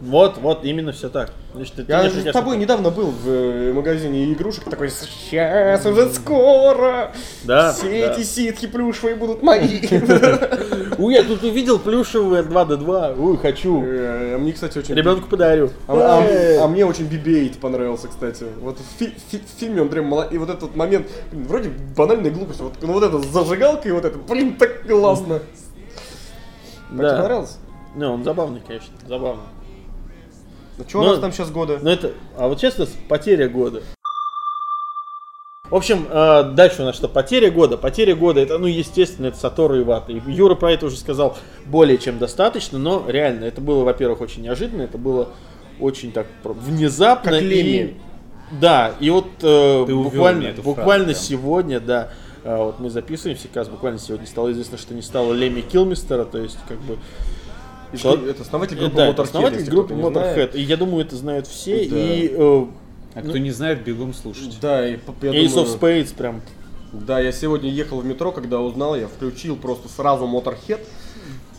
Вот, вот, именно все так. Значит, ты- Я ты же с тобой недавно был в э, магазине игрушек, такой, сейчас уже скоро, Да, все да. эти ситхи плюшевые будут мои. Ой, я тут увидел плюшевый 2D2. Ой, хочу. Э, Мне, кстати, очень... Ребенку подарю. А, а- а мне очень BB-8 понравился, кстати. Вот в, фи- фи- в фильме он прям. И вот этот момент, вроде банальная глупость, вот, ну вот это с зажигалкой, вот это, блин, так классно. Тебе понравилось? Ну, он забавный, конечно, забавный. Ну, у Но- нас там сейчас года? Ну это, а вот честно, потеря года. В общем, э, дальше у нас что? Потеря года. Потеря года, это, ну, естественно, это Сатору Ивата. И Юра про это уже сказал более чем достаточно, но реально, это было, во-первых, очень неожиданно, это было очень так внезапно. Как и-. Да, и вот э, Ты буквально, эту фразу, буквально прям. сегодня, да, э, вот мы записываемся, как раз буквально сегодня стало известно, что не стало Леми Килмистера, то есть, как бы, что- Это основатель группы да, Motorhead, основатель если группы кто-то не знает. Motorhead. И я думаю, это знают все. Да. И э, А кто не знает, бегом слушать. Да, и я Ace думаю- of Spades прям. Да, я сегодня ехал в метро, когда узнал, я включил просто сразу Motorhead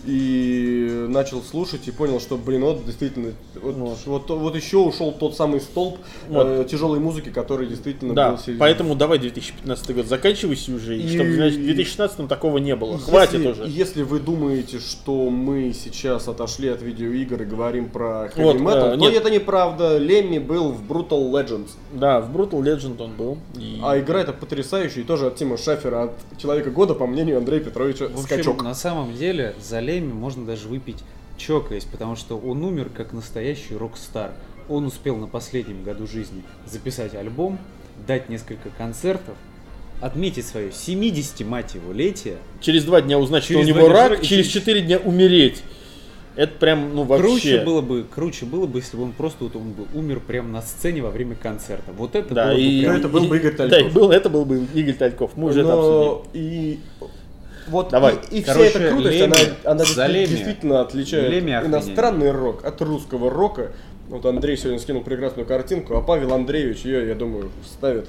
и начал слушать и понял, что, блин, вот действительно, вот, вот, вот еще ушел тот самый столб Вот. э, тяжелой музыки, который действительно Да, был серьезный. поэтому давай 2015 год заканчивайся уже, и, И- чтобы, значит, в 2016 такого не было. Если- Хватит уже. Если вы думаете, что мы сейчас отошли от видеоигр и говорим про heavy Вот, metal, э, то нет. это неправда. Лемми был в Brutal Legends. Да, в Brutal Legend он был. И- А игра это потрясающая, и тоже от Тима Шафера, от Человека Года, по мнению Андрея Петровича, В общем, скачок. на самом деле, за Леми можно даже выпить чокаясь, потому что он умер как настоящий рок-стар. Он успел на последнем году жизни записать альбом, дать несколько концертов, отметить свое 70, мать его, летие. Через два дня узнать, что Через у него рак, и через четыре дня умереть. Это прям, ну, вообще... Круче было бы, круче было бы, если бы он просто вот он бы умер прямо на сцене во время концерта. Вот это Да, было бы и... прям- это был бы Игорь Тальков. Да, был, это был бы Игорь Тальков. Мы уже это обсудили. Но и вот Давай. и, и вся Короче, эта крутость, Леми, она, она Леми. действительно отличает Леми иностранный рок от русского рока. Вот Андрей сегодня скинул прекрасную картинку, а Павел Андреевич ее, я думаю, вставит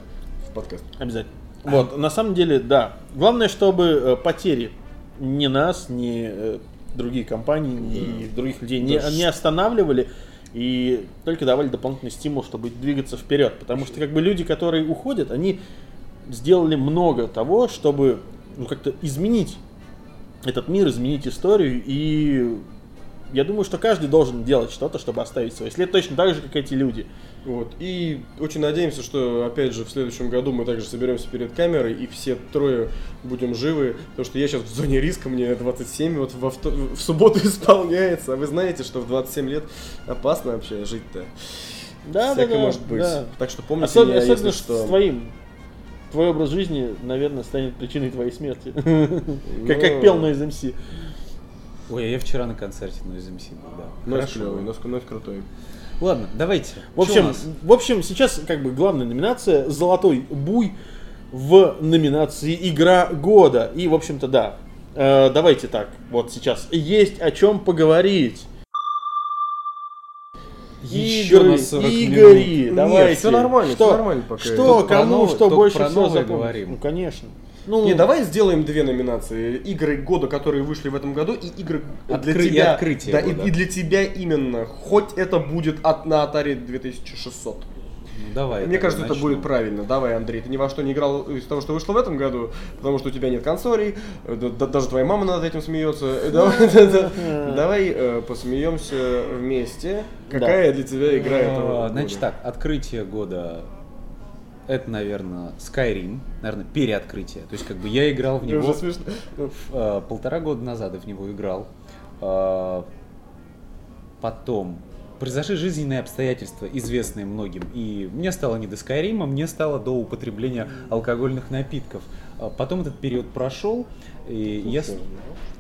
в подкаст. Обязательно. Вот, на самом деле, да. Главное, чтобы э, потери ни нас, ни э, другие компании, ни других людей не, Да не останавливали и только давали дополнительный стимул, чтобы двигаться вперед. Потому что как бы люди, которые уходят, они сделали много того, чтобы ну, как-то изменить этот мир, изменить историю. И я думаю, что каждый должен делать что-то, чтобы оставить свой след, точно так же, как эти люди. Вот. И очень надеемся, что опять же в следующем году мы также соберемся перед камерой и все трое будем живы. Потому что я сейчас в зоне риска, мне 27, вот во вто- в субботу исполняется. А вы знаете, что в 27 лет опасно вообще жить-то. Да, Всякое да, да, может быть. да. Так что помните Особ- меня, особенно если с что. твоим. Твой образ жизни, наверное, станет причиной твоей смерти. Как Ну. как пел на МС. Ой, а я вчера на концерте на MC был, да. Нос клевый, нос, нос крутой. Ладно, давайте. В общем, в общем, сейчас как бы главная номинация «Золотой буй» в номинации «Игра года». И, в общем-то, да, Э, давайте так, вот сейчас есть о чем поговорить. Ещё Игры, на 40 игри, минут. давайте. Нет, всё нормально, что, всё нормально пока. Что, кому, новое- что больше про всего говорим. Ну, конечно. Ну, Не, давай сделаем две номинации. Игры года, которые вышли в этом году, и игры для Откры- и тебя. открытие да, и, года. и для тебя именно. Хоть это будет от, на Atari 2600. Ну, давай. Мне кажется, это начнем. будет правильно. Давай, Андрей, ты ни во что не играл из того, что вышло в этом году, потому что у тебя нет консолей, э, да- да- даже твоя мама над этим смеется. Э, Давай, да- да. Давай э, посмеемся вместе. Какая для тебя игра этого А, года? Значит так, открытие года это, наверное, Skyrim, наверное, переоткрытие. То есть, как бы я играл в него полтора года назад я в него играл. Э, Потом произошли жизненные обстоятельства, известные многим. И мне стало не до Скайрима, мне стало до употребления алкогольных напитков. А Потом этот период прошел, и я... с- И,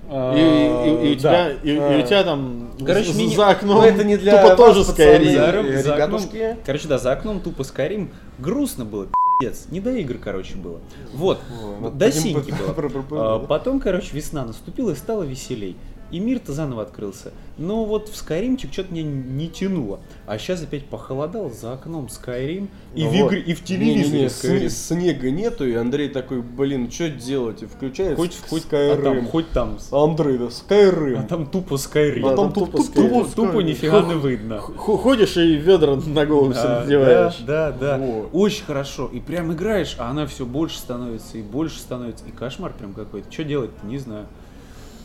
и- и у Да. тебя, и, и у тебя там Короче, за- мини- за окном Ну, это не для тупо тоже. Skyrim. За, за окном- короче, да, за окном тупо Skyrim. Грустно было, пиздец. Не до игр, короче, было. Вот, вот до синьки было. А, Потом, короче, весна наступила и стало веселей. И мир-то заново открылся. Но вот в Скайримчик что-то меня не тянуло. А сейчас опять похолодал, за окном Скайрим, и, Ну в, вот. игры, и в телевизоре Не-не-не, Skyrim. сне- снега нету, и Андрей такой, блин, что делать? И включает Хоть, хоть, а Skyrim. там, хоть там, Андрей, да, Skyrim. а там тупо Скайрим. А там тупо тупо, Skyrim. тупо, Skyrim. тупо нифига не видно. Ходишь и ведра на голову Да, надеваешь. Да, да, да. Вот. Очень хорошо. И прям играешь, а она все больше становится и больше становится. И кошмар прям какой-то. Что делать-то, не знаю.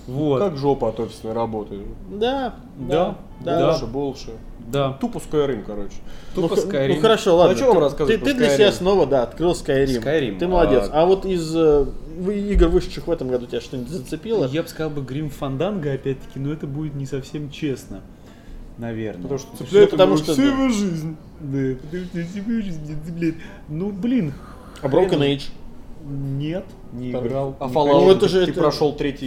Вот. Как жопа от офисной работы. Да, Да, да. да. Больше, больше. Да. Тупо Skyrim, короче. Тупо ну, Skyrim. ну хорошо, ладно. Ну, а вам Ты- рассказывать Ты, ты для себя снова, да, открыл Skyrim. Skyrim, Ты молодец. а- А, вот из э, игр, вышедших в этом году, тебя что-нибудь зацепило? Я бы сказал бы Грим Фанданга, опять-таки, но это будет не совсем честно. Наверное. Потому что Ну, цепляет потому его что, всю да. его жизнь. Да, потому что себе жизнь не цепляет. Ну, блин. А Broken Age? Нет, не играл. А Fallout, Ну, это ты, же ты это- прошел третий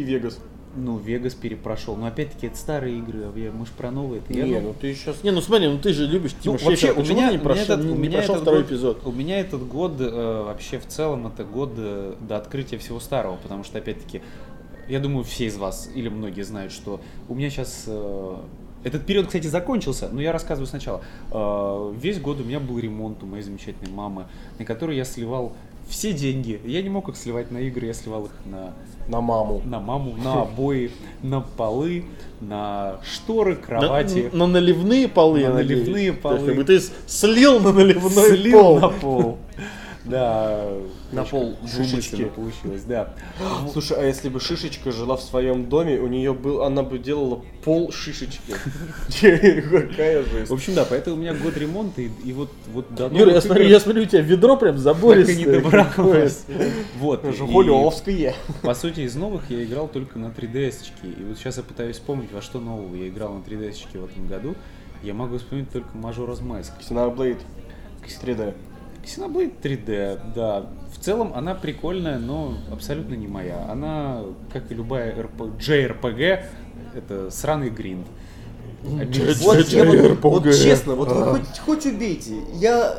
и Вегас. Ну, Вегас перепрошел. Но опять-таки, это старые игры, а я, мы ж про новые. Это я Не, думаю- ну ты сейчас... Не, ну смотри, ну ты же любишь Ну, Тима вообще, Шефера. у меня, не прошел, этот- не, у не меня прошел этот второй год- эпизод? У меня этот год, э, вообще в целом, это год э, до открытия всего старого, потому что, опять-таки, я думаю, все из вас или многие знают, что у меня сейчас... этот период, кстати, закончился, но я рассказываю сначала. Э, весь год у меня был ремонт у моей замечательной мамы, на который я сливал все деньги. Я не мог их сливать на игры, я сливал их на На маму. на маму, на обои, на полы, на шторы, кровати. На, на наливные полы, На наливные полы. ты слил на наливной Слил пол. на пол. Да. На пол шишечки. получилось, да. Слушай, а если бы Шишечка жила в своем доме, у нее был, она бы делала пол Шишечки. Какая жесть. В общем, да, поэтому у меня год ремонта, и, и вот, вот до Юра, я смотрю, я смотрю, у тебя ведро прям так и забористое. не добралось. Вот. Жигулевская. По сути, из новых я играл только на 3DS-чке. И вот сейчас я пытаюсь вспомнить, во что нового я играл на 3DS-чке в этом году. Я могу вспомнить только Majora's Mask. Xenoblade 3D. Xenoblade 3D, да. В целом она прикольная, но абсолютно не моя. Она, как и любая RP JRPG, это сраный гринд. Вот, я вот, вот честно, вот вы хоть, хоть убейте, я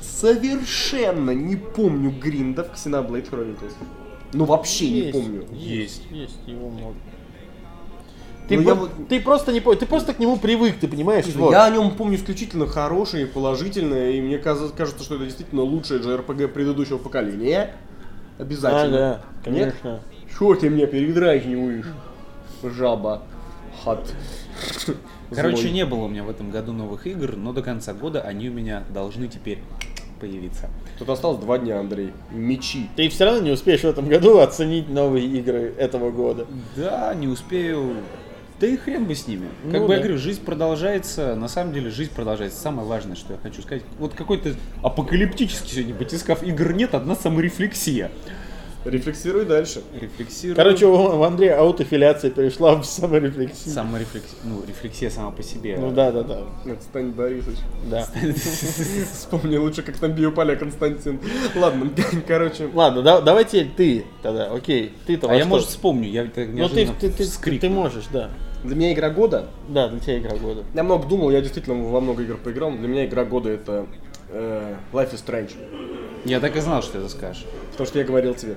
совершенно не помню гриндов Xenoblade Chronicles. Ну вообще не помню. Есть, есть, его много. Ты, Ну, я вот- ты просто не ты просто к нему привык, ты понимаешь? вот. Я о нем помню исключительно хорошее и положительное, и мне кажется, кажется, что это действительно лучшее JRPG предыдущего поколения. Обязательно. Ага, Нет? конечно. Чё ты меня передразниваешь? Жаба. Хат. Короче, Злой. не было у меня в этом году новых игр, но до конца года они у меня должны теперь появиться. Тут осталось два дня, Андрей. Мечи. Ты все равно не успеешь в этом году оценить новые игры этого года. Да, не успею. Да и хрен бы с ними. Как Ну бы я да. говорю, жизнь продолжается. На самом деле, жизнь продолжается. Самое важное, что я хочу сказать. Вот какой-то апокалиптический сегодня батискаф игр нет, одна саморефлексия. Рефлексируй дальше. Рефлексирую. Короче, у Андрея аутофиляция перешла в саморефлексию. Саморефлексия. Ну, рефлексия сама по себе. Ну да, да, да. Отстань, Борисович. да. Вспомни лучше, как там бил поля Константин. Ладно, короче. Ладно, да, давайте ты тогда, окей. Ты-то А во я, может, вспомню. Я так Ну ты, ты, ты, ты, ты можешь, да. Для меня игра года. Да, для тебя игра года. Я много думал, я действительно во много игр поиграл, но для меня игра года это э, Life is Strange. Я так и знал, что ты это скажешь. Потому что я говорил тебе.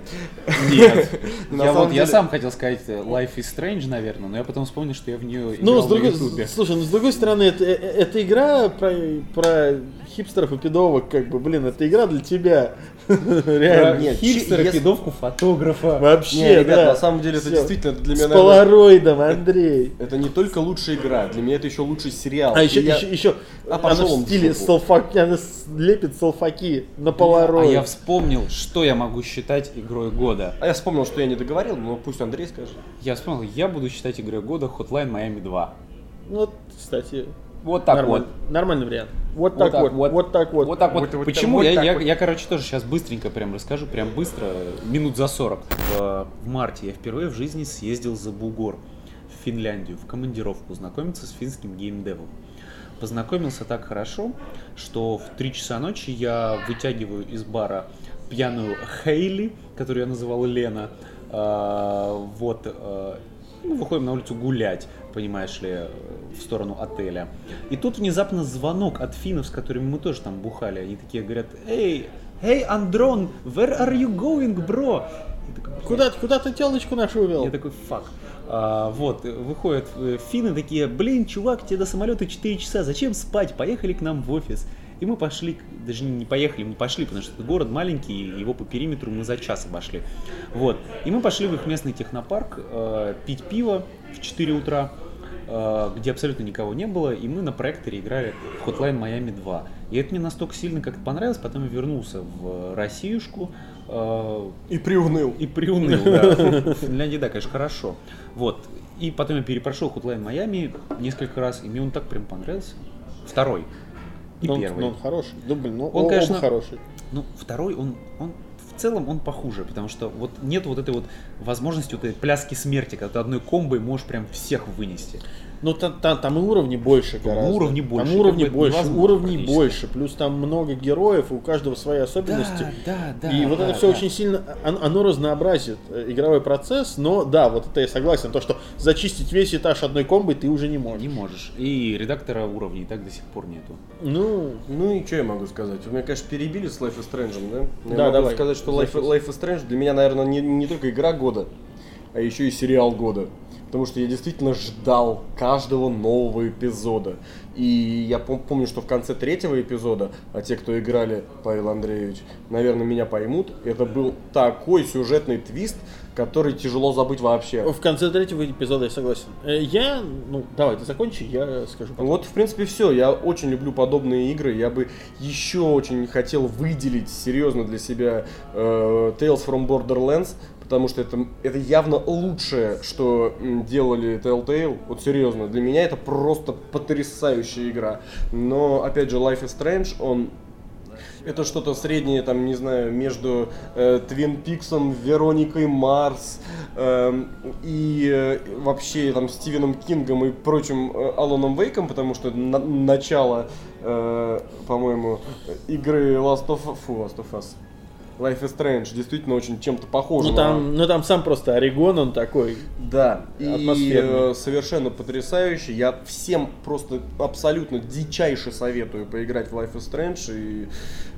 Нет. На Я вот я деле- сам хотел сказать э, Life is Strange, наверное, но я потом вспомнил, что я в нее Ну, играл с на другой, Ютубе. слушай, ну с другой стороны, это, э, это игра про, про хипстеров и пидовок, как бы, блин, это игра для тебя. Реально. Нет, Хипстера, если- пидовку, фотографа. Вообще, Не, ребят, да. на самом деле это Всё. действительно для меня, С наверное, полароидом, Андрей. это не только лучшая игра, для меня это еще лучший сериал. А еще, я- еще, еще, А она в стиле салфаки, она лепит салфаки на А полароид. я вспомнил, что я могу считать игрой года. А я вспомнил, что я не договорил, но пусть Андрей скажет. Я вспомнил, я буду считать игрой года Hotline Miami 2. Ну, Вот, кстати, Вот так Нормаль- вот. Нормальный вариант. Вот так вот, вот так вот. Вот так вот. Вот- вот Почему? так- я, вот так я, вот. я, короче, тоже сейчас быстренько прям расскажу, прям быстро, минут за 40. В, в марте я впервые в жизни съездил за бугор в Финляндию, в командировку, знакомиться с финским геймдевом. Познакомился так хорошо, что в 3 часа ночи я вытягиваю из бара пьяную Хейли, которую я называл Лена. А, вот. а, мы выходим на улицу гулять, понимаешь ли, в сторону отеля. И тут внезапно звонок от финнов, с которыми мы тоже там бухали. Они такие говорят, эй, эй, Андрон, where are you going, bro? Такой, Куда, куда ты телочку нашу увел? я такой, фак. А, вот, э, выходят э, финны такие, блин, чувак, тебе до самолета 4 часа, зачем спать? Поехали к нам в офис. И мы пошли, даже не поехали, мы пошли, потому что город маленький, и его по периметру мы за час обошли. Вот. И мы пошли в их местный технопарк э, пить пиво в 4 утра, э, где абсолютно никого не было, и мы на проекторе играли в Hotline Miami 2. И это мне настолько сильно как-то понравилось, потом я вернулся в Россиюшку, э, И приуныл. и приуныл, да. В Финляндии, да, конечно, хорошо. Вот. И потом я перепрошел Hotline Майами несколько раз, и мне он так прям понравился. Второй. И Ну, он, первый. ну, он хороший. Да, блин, ну, Он, оба конечно, хороший. Ну, второй, он, он целом он похуже, потому что вот нет вот этой вот возможности вот этой пляски смерти, когда ты одной комбой можешь прям всех вынести. Ну, там, там, там и уровни больше Там гораздо. уровни больше, Там уровни больше, уровней больше. Плюс там много героев, и у каждого свои особенности. да, да. и вот да, это все да. очень сильно, оно, оно разнообразит э, игровой процесс, но да, вот это я согласен, то, что зачистить весь этаж одной комбой ты уже не можешь. Не можешь. И редактора уровней так до сих пор нету. Ну, Ну и что я могу сказать? Вы меня, конечно, перебили с Life is Strange, да? Я Да, могу давай. сказать, что Life, Life is Strange для меня, наверное, не, не только игра года, а еще и сериал года. Потому что я действительно ждал каждого нового эпизода. И я пом- помню, что в конце третьего эпизода, а те, кто играли, Павел Андреевич, наверное, меня поймут, это был такой сюжетный твист, который тяжело забыть вообще. в конце третьего эпизода я согласен. Э, Я, ну, давай, ты закончи, я скажу потом. Вот, в принципе, все. Я очень люблю подобные игры. Я бы еще очень хотел выделить серьезно для себя э, Tales from Borderlands, потому что это, это явно лучшее, что делали Telltale. Вот серьезно, для меня это просто потрясающая игра. Но, опять же, Life is Strange, он это что-то среднее, там, не знаю, между э, Твин Пиксом, Вероникой Марс эм, и э, вообще там Стивеном Кингом и прочим э, Аланом Вейком, потому что на- начало, э, по-моему, игры Last of, фу, Last of Us. Life is Strange действительно очень чем-то похоже Ну на- там, ну там сам просто Орегон, он такой. да, и Атмосферный. э, совершенно потрясающе. Я всем просто абсолютно дичайше советую поиграть в Life is Strange. И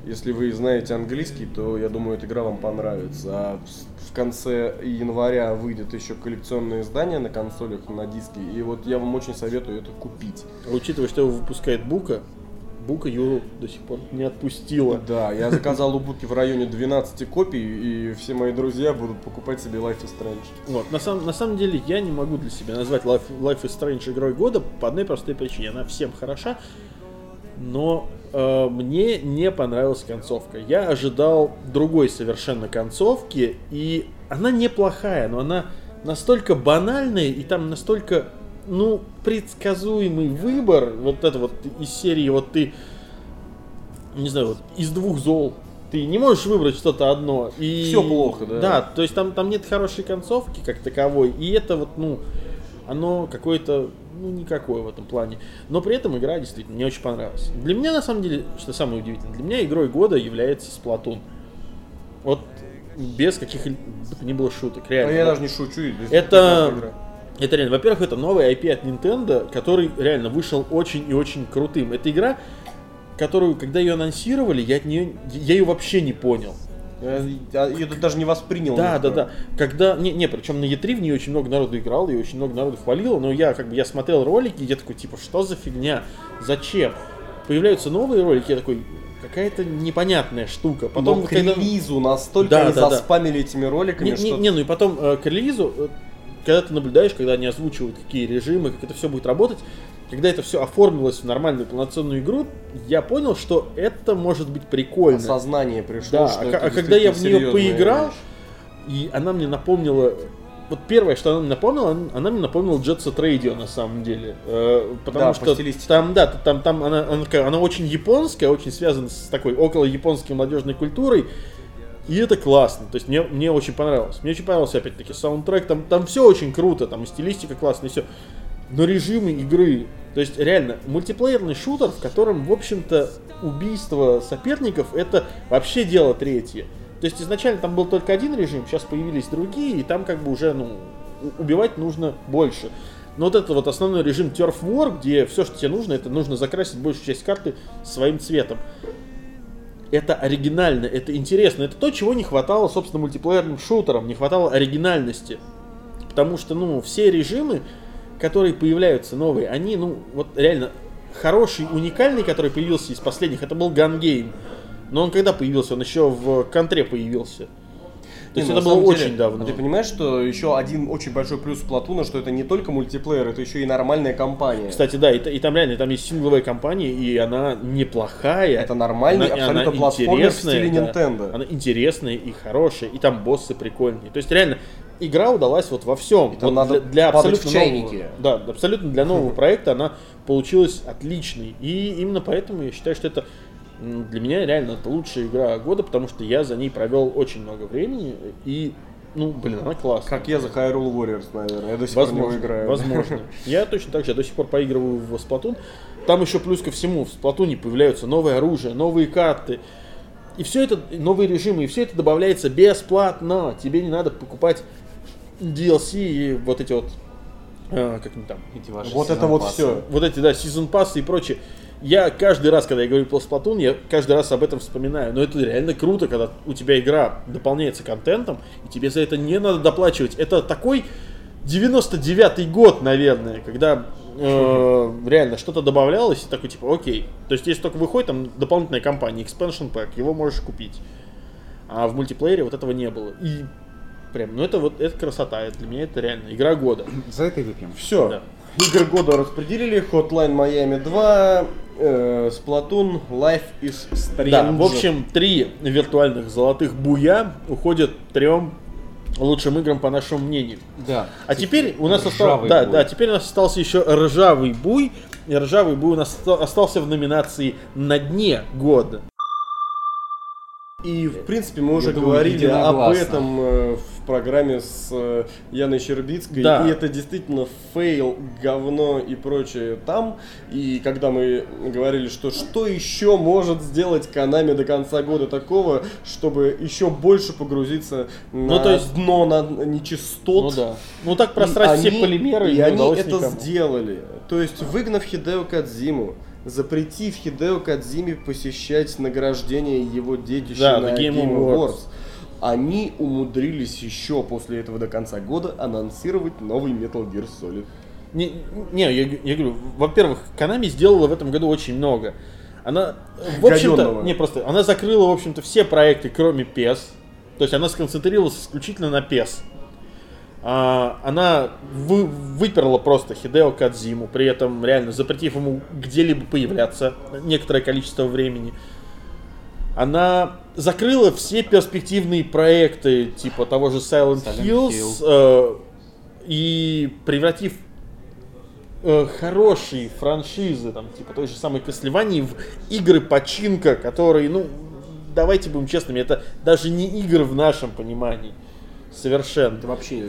если вы знаете английский, то я думаю, эта игра вам понравится. А в- конце января выйдет еще коллекционное издание на консолях, на диске. И вот я вам очень советую это купить. Учитывая, что его выпускает Бука, Бука Юру до сих пор не отпустила. Да, я заказал у Будки в районе 12 копий, и все мои друзья будут покупать себе Life is Strange. Вот, на, самом, на самом деле я не могу для себя назвать Life, Life is Strange игрой года по одной простой причине. Она всем хороша, но э, мне не понравилась концовка. Я ожидал другой совершенно концовки, и она неплохая, но она настолько банальная, и там настолько, ну, предсказуемый выбор, вот это вот из серии, вот ты, не знаю, вот из двух зол, ты не можешь выбрать что-то одно. И... Всё плохо, да. Да, то есть там, там нет хорошей концовки как таковой, и это вот, ну, оно какое-то, ну, никакое в этом плане. Но при этом игра действительно мне очень понравилась. Для меня, на самом деле, что самое удивительное, для меня игрой года является Splatoon. Вот без каких бы то ни было шуток, реально. я даже не шучу. Это. Это реально, во-первых, это новый IP от Nintendo, который реально вышел очень и очень крутым. Это игра, которую, когда ее анонсировали, я, от нее, я ее вообще не понял. Я, ее даже не воспринял. Да, да, никто. да. Когда. Не, не, причем на E3 в нее очень много народу играл, и очень много народу хвалило, но я как бы я смотрел ролики, и я такой, типа, что за фигня? Зачем? Появляются новые ролики, я такой, какая-то непонятная штука. Потом, Но к когда- релизу настолько Да, они да, да. заспамили этими роликами, не, не, что... не, ну и потом э, к релизу, э, когда ты наблюдаешь, когда они озвучивают какие режимы, как это все будет работать, когда это все оформилось в нормальную полноценную игру, я понял, что это может быть прикольно. Осознание пришло, Да, что а, это а когда я в нее поиграл, вещь. и она мне напомнила вот первое, что она мне напомнила, она, мне напомнила Jet Set Radio на самом деле. Э, потому Да, по что стилистике. там, да, там, там она, она, она очень японская, очень связана с такой около японской молодежной культурой. И это классно. То есть мне, мне очень понравилось. Мне очень понравился, опять-таки, саундтрек. Там, там все очень круто, там и стилистика классная, и все. Но режимы игры, то есть реально, мультиплеерный шутер, в котором, в общем-то, убийство соперников это вообще дело третье. То есть изначально там был только один режим, сейчас появились другие, и там как бы уже, ну, убивать нужно больше. Но вот это вот основной режим Turf War, где все, что тебе нужно, это нужно закрасить большую часть карты своим цветом. Это оригинально, это интересно, это то, чего не хватало, собственно, мультиплеерным шутерам, не хватало оригинальности. Потому что, ну, все режимы, которые появляются новые, они, ну, вот реально хороший, уникальный, который появился из последних, это был Game. Но он когда появился? Он еще в контре появился. То есть ну, это было очень давно. Ты понимаешь, что еще один очень большой плюс Платуна, что это не только мультиплеер, это еще и нормальная компания. Кстати, да, и, там реально, там есть сингловая компания, и она неплохая. Это нормальный Она- абсолютно она платформер в стиле да. Nintendo. Она интересная и хорошая, и там боссы прикольные. То есть реально, игра удалась вот во всем. там Вот надо для, для абсолютно в чайники. нового- да, абсолютно для нового проекта она получилась отличной. И именно поэтому я считаю, что это для меня реально это лучшая игра года, потому что я за ней провел очень много времени. И, ну, блин, она классная. Как я за Hyrule Warriors, наверное. Я до сих пор Возможно, него играю. возможно. Я точно так же, я до сих пор поигрываю в Splatoon. Там еще плюс ко всему, в Splatoon появляются новые оружия, новые карты. И все это, новые режимы, и все это добавляется бесплатно. Тебе не надо покупать DLC и вот эти вот, э, как они там, Эти ваши Вот это вот пассы. все. вот эти, да, сезон пассы и прочее. Я каждый раз, когда я говорю про Splatoon, я каждый раз об этом вспоминаю. Но это реально круто, когда у тебя игра дополняется контентом, и тебе за это не надо доплачивать. Это такой 99-й год, наверное, когда э, реально что-то добавлялось, и такой типа, окей. То есть, если только выходит там дополнительная кампания, expansion pack, его можешь купить. А в мультиплеере вот этого не было. И прям, ну это вот, это красота. Это для меня это реально игра года. За это и выпьем. Все. Да. Игры года распределили. Hotline Miami 2, э, Splatoon, Life is Strange. Да, в общем, три виртуальных золотых буя уходят трем лучшим играм по нашему мнению. Да. А теперь у нас остался, да, буй. да, теперь у нас остался еще ржавый буй. И ржавый буй у нас оста- остался в номинации на дне года. И, в принципе, мы уже думаю, говорили об единогласно. этом э, в программе с э, Яной Щербицкой. Да. И это действительно fail, говно и прочее там. И когда мы говорили, что что еще может сделать Konami до конца года такого, чтобы еще больше погрузиться на Ну, то есть- дно на нечистот. Ну да. Ну так просрать все полимеры И они это никому. сделали. То есть, выгнав Хидео Кадзиму, запретив Хидео Кадзиме посещать награждение его детища Да, на Game Game Awards. Awards, они умудрились еще после этого до конца года анонсировать новый Metal Gear Solid. Не, не я, я говорю, во-первых, Konami сделала в этом году очень много. Она, в общем-то, не просто, она закрыла, в общем-то, все проекты, кроме PES. То есть она сконцентрировалась исключительно на PES. А, она вы- выперла просто Хидео Кадзиму, при этом реально запретив ему где-либо появляться некоторое количество времени. Она закрыла все перспективные проекты, типа того же Silent, Silent Hills, э, и превратив э, хорошие франшизы, там, типа той же самой Castlevania, в игры починка, которые, ну, давайте будем честными, это даже не игры в нашем понимании. Совершенно. Это вообще...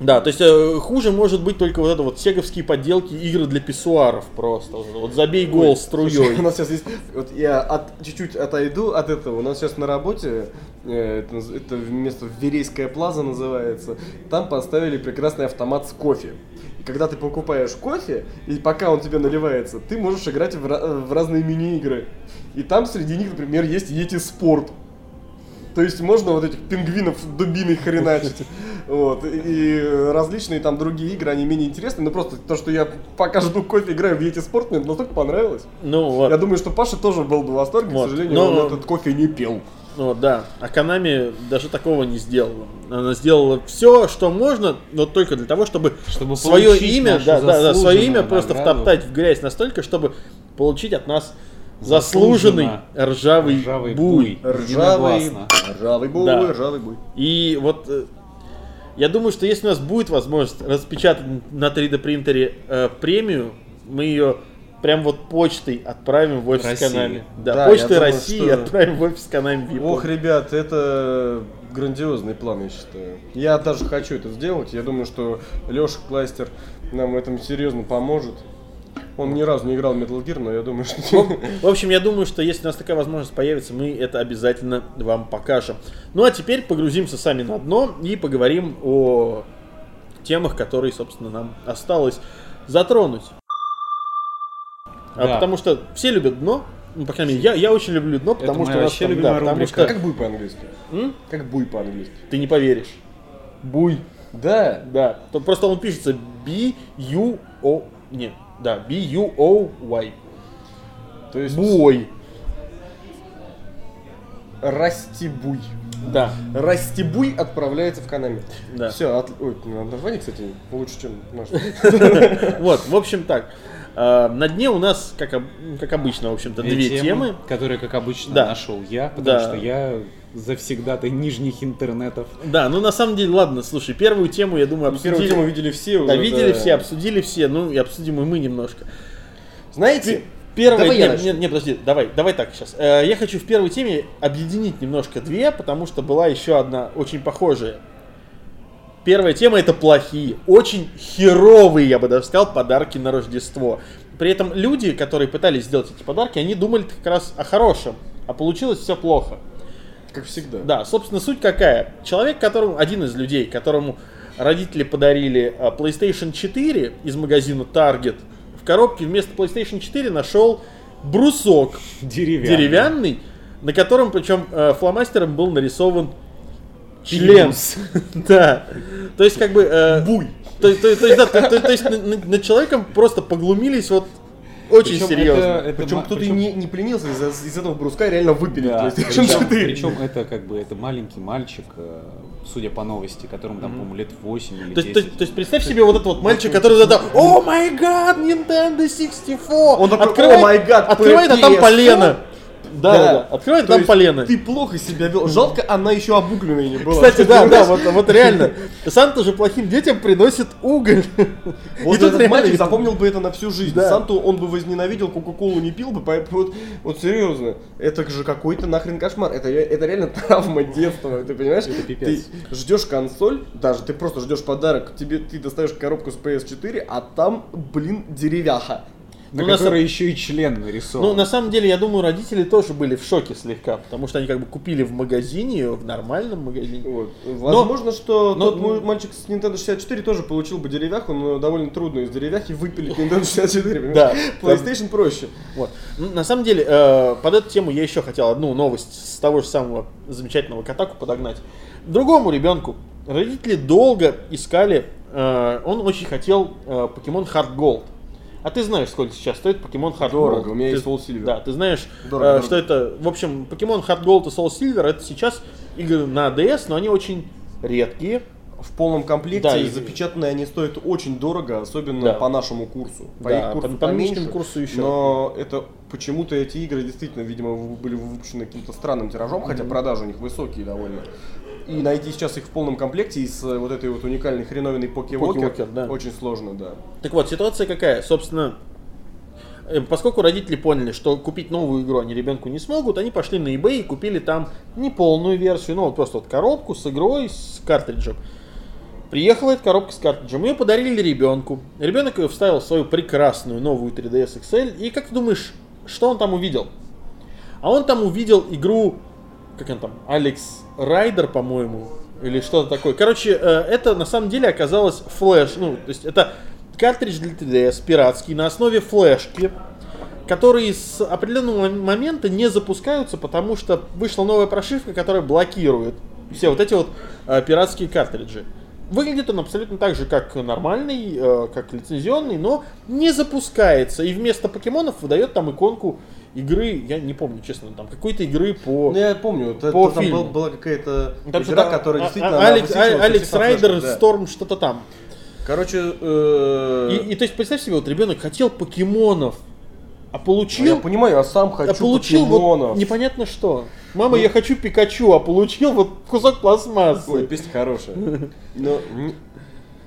Да, то есть э, хуже может быть только вот это вот сеговские подделки, игры для писсуаров просто. Вот, забей гол Ой, струей. слушай, У нас сейчас есть, вот я от- чуть-чуть отойду от этого. У нас сейчас на работе, э, это, это место Верейская плаза называется, там поставили прекрасный автомат с кофе. И когда ты покупаешь кофе, и пока он тебе наливается, ты можешь играть в, в разные мини-игры. И там среди них, например, есть Yeti Sport. То есть можно вот этих пингвинов дубиной хреначить. Вот. И различные там другие игры, они менее интересны. Но просто то, что я пока жду кофе, играю в Yeti Sport, мне настолько понравилось. Ну вот. Я думаю, что Паша тоже был бы в восторге, Вот. к сожалению, Но- он этот кофе не пил. Ну вот, да. А Konami даже такого не сделала. Она сделала все, что можно, но только для того, чтобы, Чтобы свое имя, да, да, да, свое имя просто награду. втоптать в грязь настолько, чтобы получить от нас заслуженный ржавый, Ржавый буй. Ржавый, ржавый буй, Да. ржавый буй. И вот э, Я думаю, что если у нас будет возможность распечатать на 3D принтере э, премию, мы ее прям вот почтой отправим в офис России. Канами. Да, Да, почтой думаю, России что- отправим в офис Канами в. Ох, ребят, это грандиозный план, я считаю. Я даже хочу это сделать. Я думаю, что Леша Кластер нам в этом серьезно поможет. Он ни разу не играл в Metal Gear, но я думаю, что... В общем, я думаю, что если у нас такая возможность появится, мы это обязательно вам покажем. Ну а теперь погрузимся сами на дно и поговорим о темах, которые, собственно, нам осталось затронуть. А Да. потому что все любят дно. Ну, по крайней мере, я, я очень люблю дно, потому моя что у нас вообще там, любимая да, потому рубрика. что Как буй по-английски? М? Как буй по-английски? ты не поверишь. Буй. Да. Да. То просто он пишется B-U-O... Нет, да, B-U-O-Y. То есть Буй. Растибуй. Да. Растибуй отправляется в Канами. Да. Все, от... Ой, название, кстати, лучше, чем наш. Вот, в общем так. А, На дне у нас, как, как обычно, в общем-то, две темы. которые, как обычно, Да. нашел я, потому Да. что я завсегда-то нижних интернетов. Да, ну на самом деле, ладно, слушай, первую тему, я думаю, обсудили. Первую тему видели все уже. Да, видели да. все, обсудили все, ну и обсудим и мы немножко. Знаете, Первая, Давай нет, нет, подожди, давай, давай так сейчас. Э, Я хочу в первой теме объединить немножко две, потому что была еще одна очень похожая. Первая тема это плохие, очень херовые, я бы даже сказал, подарки на Рождество. При этом люди, которые пытались сделать эти подарки, они думали как раз о хорошем, а получилось все плохо. Как всегда. Да, собственно, суть какая? Человек, которому, один из людей, которому родители подарили а, PlayStation 4 из магазина Target, в коробке вместо PlayStation 4 нашел брусок Деревянный. деревянный, на котором, причем, э, фломастером был нарисован член. Да. То есть, как бы... Буй. То, то- да, то, то- то есть, на- на- над человеком просто поглумились вот очень Причем серьезно. это- это Причем кто-то причем- не, не пленился, из, из этого бруска реально выпили Да, причем, 4. причем это как бы это маленький мальчик, э, судя по новости, которому там, по-моему, лет 8 или То есть, 10. то, есть- то есть представь себе вот этот вот мальчик, который тогда О май гад, Nintendo 64! Он такой, «О май гад, открывает, а там PS4». полено. Да, да, да. Открывает, там полено. Ты плохо себя вел. Жалко, она еще обугленная не была. Кстати, да, да, вот, вот реально. Санта же плохим детям приносит уголь. Вот этот реально мальчик запомнил бы это на всю жизнь. Да. Санту он бы возненавидел, Кока-Колу не пил бы, поэтому вот, вот серьезно, это же какой-то нахрен кошмар. Это, это реально травма детства, ты понимаешь? Это пипец. Ты ждешь консоль, даже ты просто ждешь подарок, тебе ты достаешь коробку с PS4, а там, блин, деревяха. На Ну, на которой са- еще и член нарисован. Ну, на самом деле, я думаю, родители тоже были в шоке слегка, потому что они как бы купили в магазине, в нормальном магазине. Вот. Возможно, что но- тот мой мальчик с Nintendo 64 тоже получил бы деревяху, но довольно трудно из деревяхи выпилить Nintendo 64. понимаешь? Да. PlayStation проще. Вот. Ну, На самом деле, э, под эту тему я еще хотел одну новость с того же самого замечательного Катаку подогнать. Другому ребенку родители долго искали, э, он очень хотел э, покемон Hard Gold. А ты знаешь, сколько сейчас стоит покемон Hard Дорого, Gold? у меня Ты- есть Soul Silver. Да, ты знаешь, Дорого, э, дорого. что это, в общем, покемон Hard Gold и Soul Silver это сейчас игры на DS, но они очень редкие. В полном комплекте Да, и запечатанные они стоят очень дорого, особенно Да. по нашему курсу. По Да, их курсу по- по поменьше, курсу еще. Но это почему-то эти игры действительно, видимо, были выпущены каким-то странным тиражом, хотя продажи у них высокие довольно. И найти сейчас их в полном комплекте и с э, вот этой вот уникальной хреновиной покевокер да. очень сложно, да. Так вот, ситуация какая? Собственно, э, поскольку родители поняли, что купить новую игру они ребенку не смогут, они пошли на eBay и купили там не полную версию, ну вот просто вот коробку с игрой, с картриджем. Приехала эта коробка с картриджем, ее подарили ребенку. Ребенок ее вставил в свою прекрасную новую 3DS XL. И как ты думаешь, что он там увидел? А он там увидел игру, как он там, Алекс Райдер, по-моему, или что-то такое. Короче, э, это на самом деле оказалось флеш, ну, то есть это картридж для 3DS пиратский на основе флешки, которые с определенного мом- момента не запускаются, потому что вышла новая прошивка, которая блокирует все вот эти вот э, пиратские картриджи. Выглядит он абсолютно так же, как нормальный, э, как лицензионный, но не запускается. И вместо покемонов выдает там иконку игры, я не помню, честно, там какой-то игры по... Ну, я помню, это- По там фильму. был- была какая-то Там игра, которая а- действительно... а- Алекс, а- Алекс Райдер, да. Сторм, что-то там. Короче, э, И, и то есть представь себе, вот ребенок хотел покемонов, А получил... Я понимаю, я сам хочу а получил вот покемонов. непонятно что. Мама, я хочу Пикачу, а получил вот кусок пластмассы. Ой, песня хорошая. Но н-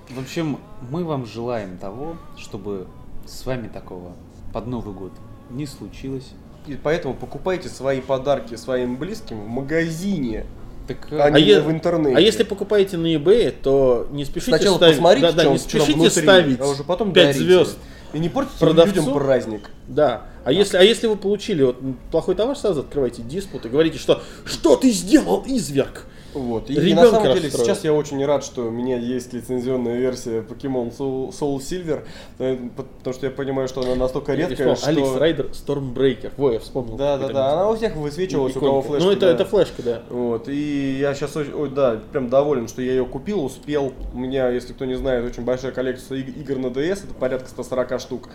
В общем, мы вам желаем того, чтобы с вами такого под Новый год не случилось. и поэтому покупайте свои подарки своим близким в магазине, Так, а А, не в интернете. а если покупаете на eBay, то не спешите Сначала ставить, посмотрите, да, да, не спешите внутри, ставить а уже потом 5 дарите. звезд. И не портите Продавцу. людям праздник. Да. А если, а если вы получили вот плохой товар, сразу открывайте диспут и говорите, что что ты сделал, изверг? Вот. И, и на самом деле расстроил. сейчас я очень рад, что у меня есть лицензионная версия Pokemon Soul, Soul Silver, э, потому что я понимаю, что она настолько редкая, что... Алекс Райдер Stormbreaker. Во, я вспомнил. Да, да, да, она у всех высвечивалась, у кого флешка. Ну, это, да. это флешка, да. Вот, и я сейчас, ой, да, прям доволен, что я ее купил, успел. У меня, если кто не знает, очень большая коллекция иг- игр на DS, это порядка 140 штук.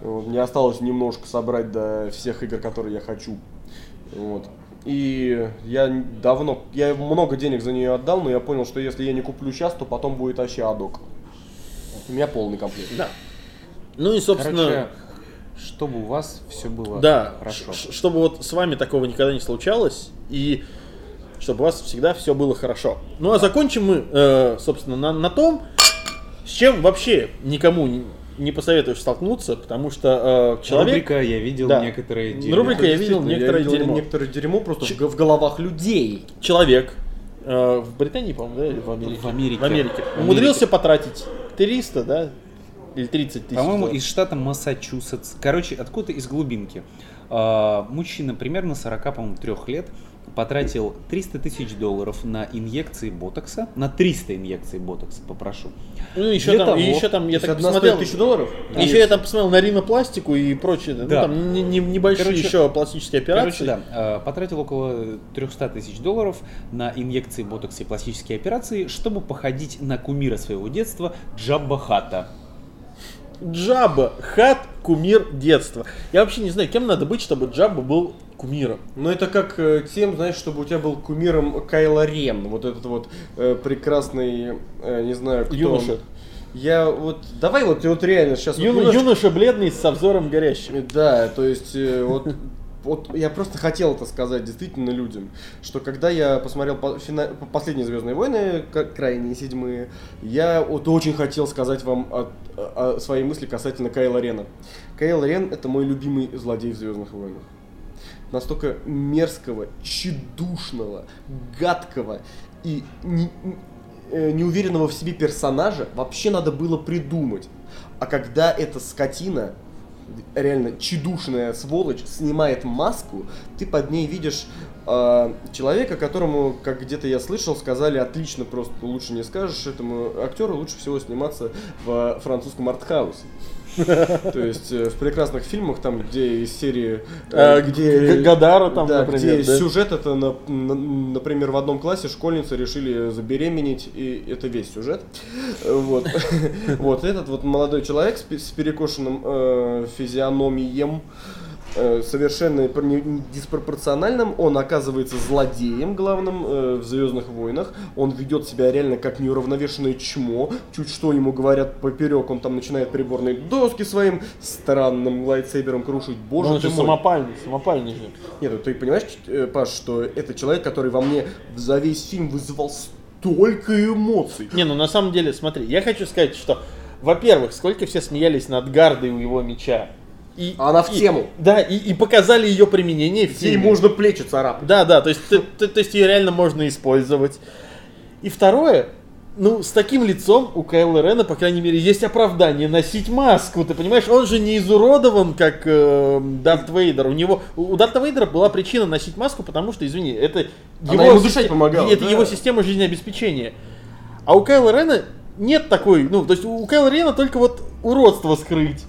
Вот, мне осталось немножко собрать до всех игр, которые я хочу. Вот. И я давно, я много денег за нее отдал, но я понял, что если я не куплю сейчас, то потом будет вообще адок. У меня полный комплект. Да. Ну и, собственно, Короче, чтобы у вас все было да, хорошо. ш- чтобы вот с вами такого никогда не случалось, и чтобы у вас всегда все было хорошо. Ну а закончим мы, э, собственно, на, на том, с чем вообще никому не, посоветуешь столкнуться, потому что э, человек... Рубрика «Я видел Да. некоторые дерьмо». Рубрика «Я видел Действительно, некоторое видел дерьмо». некоторое дерьмо просто Ч- в головах людей. Человек э, в Британии, по-моему, да, или в Америке? В Америке. В Америке. В Умудрился потратить 300, да, или 30 тысяч. По-моему, из штата Массачусетс. Короче, откуда из глубинки. А, Мужчина примерно 40, по-моему, трех лет потратил 300 тысяч долларов на инъекции ботокса, на 300 инъекций ботокса, попрошу. Ну, еще Для там, того- и еще там, я так посмотрел, 1000 долларов? Еще я там посмотрел на ринопластику и прочее, ну, Да. там не- не- небольшие Короче- еще пластические операции. Короче, да, а, потратил около 300 тысяч долларов на инъекции ботокса и пластические операции, чтобы походить на кумира своего детства Джабба Хата. Джаба, хат, кумир детства. Я вообще не знаю, кем надо быть, чтобы Джаба был кумиром. Ну это как э, тем, знаешь, чтобы у тебя был кумиром Кайло Рен, вот этот вот э, прекрасный, э, не знаю, кто Юноша. он. Я вот, давай вот, вот реально сейчас вот Юно- немножко- юноша бледный со взором горящим. Да, то есть э, вот, вот я просто хотел это сказать действительно людям, что когда я посмотрел по- фина- по- последние Звездные войны, крайние седьмые, я вот очень хотел сказать вам о- о- о свои мысли касательно Кайла Рена. Кайл Рен это мой любимый злодей в Звездных войнах. Настолько мерзкого, тщедушного, гадкого и не- э, неуверенного в себе персонажа вообще надо было придумать. А когда эта скотина, реально чедушная сволочь, снимает маску, ты под ней видишь э, человека, которому, как где-то я слышал, сказали отлично, просто лучше не скажешь, этому актеру лучше всего сниматься в французском артхаусе. То есть э, в прекрасных фильмах, там, где из серии, э, А, где Гадара там, например, где сюжет это, на- на- например, в одном классе школьницы решили забеременеть, и это весь сюжет. Вот, вот этот вот молодой человек с перекошенным э, физиономием, э, совершенно диспропорциональным, он оказывается злодеем главным э, в Звездных войнах. Он ведет себя реально как неуравновешенное чмо. Чуть что ему говорят поперек, он там начинает приборные доски своим странным лайтсейбером крушить. Боже он ты же мой. самопальный, самопальный же. Нет, ну ты понимаешь, э, Паш, что это человек, который во мне за весь фильм вызывал столько эмоций. Не, ну на самом деле, смотри, я хочу сказать, что, во-первых, сколько все смеялись над гардой у его меча. И, Она в и- тему. Да, и, и показали ее применение в Ей можно плечи царапать. Да, да, то есть, ты- ты- то есть ее реально можно использовать. И второе, ну, с таким лицом у Кайла Рена, по крайней мере, есть оправдание носить маску, ты понимаешь? Он же не изуродован, как э, Дарт Вейдер. У него, у Дарта Вейдера была причина носить маску, потому что, извини, это Она ему дышать помогала, Это да. его система жизнеобеспечения. А у Кайла Рена нет такой, ну, то есть у Кайла Рена только вот уродство скрыть.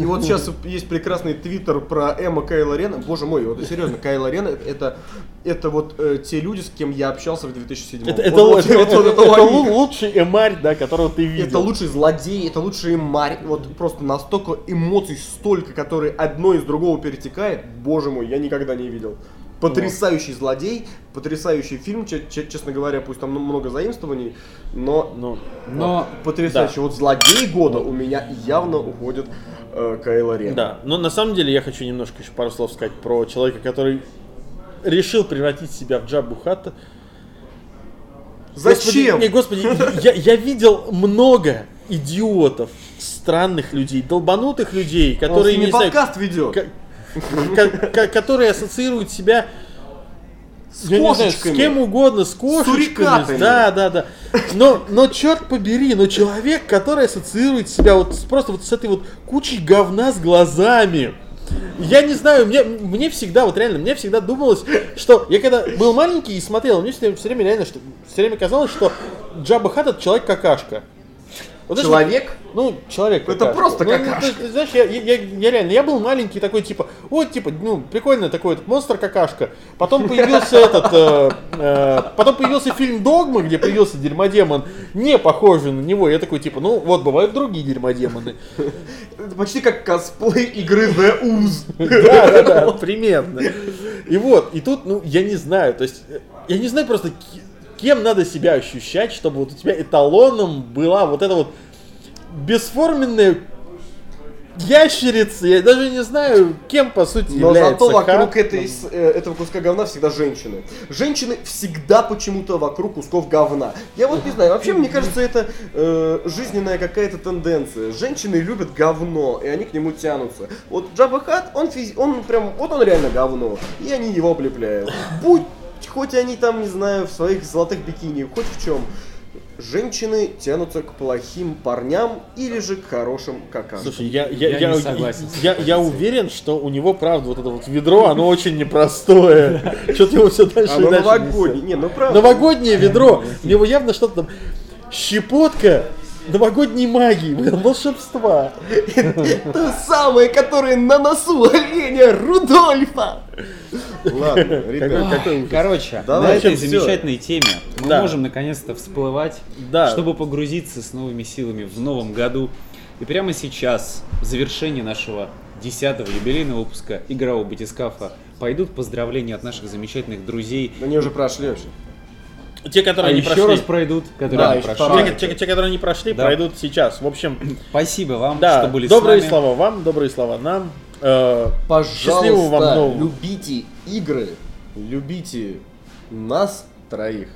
И вот сейчас есть прекрасный твиттер про Эмма Кайла Рена. Боже мой, вот серьезно, Кайла Рена это, это вот э, те люди, с кем я общался в 2007 Это, Вот- это, вот- это- вот- это- вот это лучший эмарь, да, которого ты видел. Это лучший злодей, это лучший марь. Вот просто настолько эмоций столько, которые одно из другого перетекает. Боже мой, я никогда не видел. Потрясающий злодей, потрясающий фильм, че- че- честно говоря, пусть там много заимствований, но, Ну, Но потрясающий. да. Вот злодей года у меня явно уходит э, Кайло Рен. Да, но на самом деле я хочу немножко еще пару слов сказать про человека, который решил превратить себя в Джабу Хатта. Зачем? Господи, не, господи, я, я видел много идиотов, странных людей, долбанутых людей, которые ними не знаю, подкаст ведет. Которые ассоциируют себя С я не знаю, кошечками. с кем угодно, с кошечками. сурикатами. да, да, да. Но, но черт побери, но человек, который ассоциирует себя вот с- просто вот с этой вот кучей говна с глазами. Я не знаю, мне, мне всегда, вот реально, мне всегда думалось, что я когда был маленький и смотрел, мне все, время реально, что все время казалось, что Джаба Хат это человек какашка. Вот знаешь, Человек? ну, человек Это какашка. просто Ну, ну, какашка. ты знаешь, я, я, я- реально, я был маленький такой, типа, вот, типа, ну, прикольно такой вот монстр какашка. Потом появился этот, э, э, потом появился фильм Догма, где появился дерьмодемон, не похожий на него. Я такой, типа, ну, вот, бывают другие дерьмодемоны. Это почти как косплей игры The Ooze. Да, да, да, примерно. И вот, и тут, ну, я не знаю, то есть, э, я не знаю просто, кем надо себя ощущать, чтобы вот у тебя эталоном была вот эта вот бесформенная ящерица, я даже не знаю, кем по сути Но является зато вокруг этой, э, этого куска говна всегда женщины. Женщины всегда почему-то вокруг кусков говна. Я вот не знаю, вообще мне кажется, это э, жизненная какая-то тенденция. Женщины любят говно, и они к нему тянутся. Вот Джабба Хат, он, физи- он прям, вот он реально говно, и они его облепляют. Будь хоть они там, не знаю, в своих золотых бикини, хоть в чем. Женщины тянутся к плохим парням или же к хорошим какашкам. Слушай, я, я, Я я, не согласен я, я уверен, что у него, правда, вот это вот ведро, оно очень непростое. Что-то его все дальше и Оно дальше новогоднее. Не, ну правда. Новогоднее ведро. У него явно что-то там щепотка новогодней магии, волшебства. То самое, которое на носу оленя Рудольфа. Ладно, ребят. Короче, на этой замечательной теме мы можем наконец-то всплывать, чтобы погрузиться с новыми силами в новом году. И прямо сейчас, в завершении нашего 10-го юбилейного выпуска игрового батискафа, пойдут поздравления от наших замечательных друзей. Они уже прошли вообще. Те, А которые не еще прошли. раз пройдут, которые Да, не прошли. Те, те- те, которые не прошли, Да. пройдут сейчас. В общем, Спасибо вам, да, что были добрые с нами. слова вам, добрые слова нам. Э, Счастливого вам Пожалуйста, нового. любите игры, любите нас троих.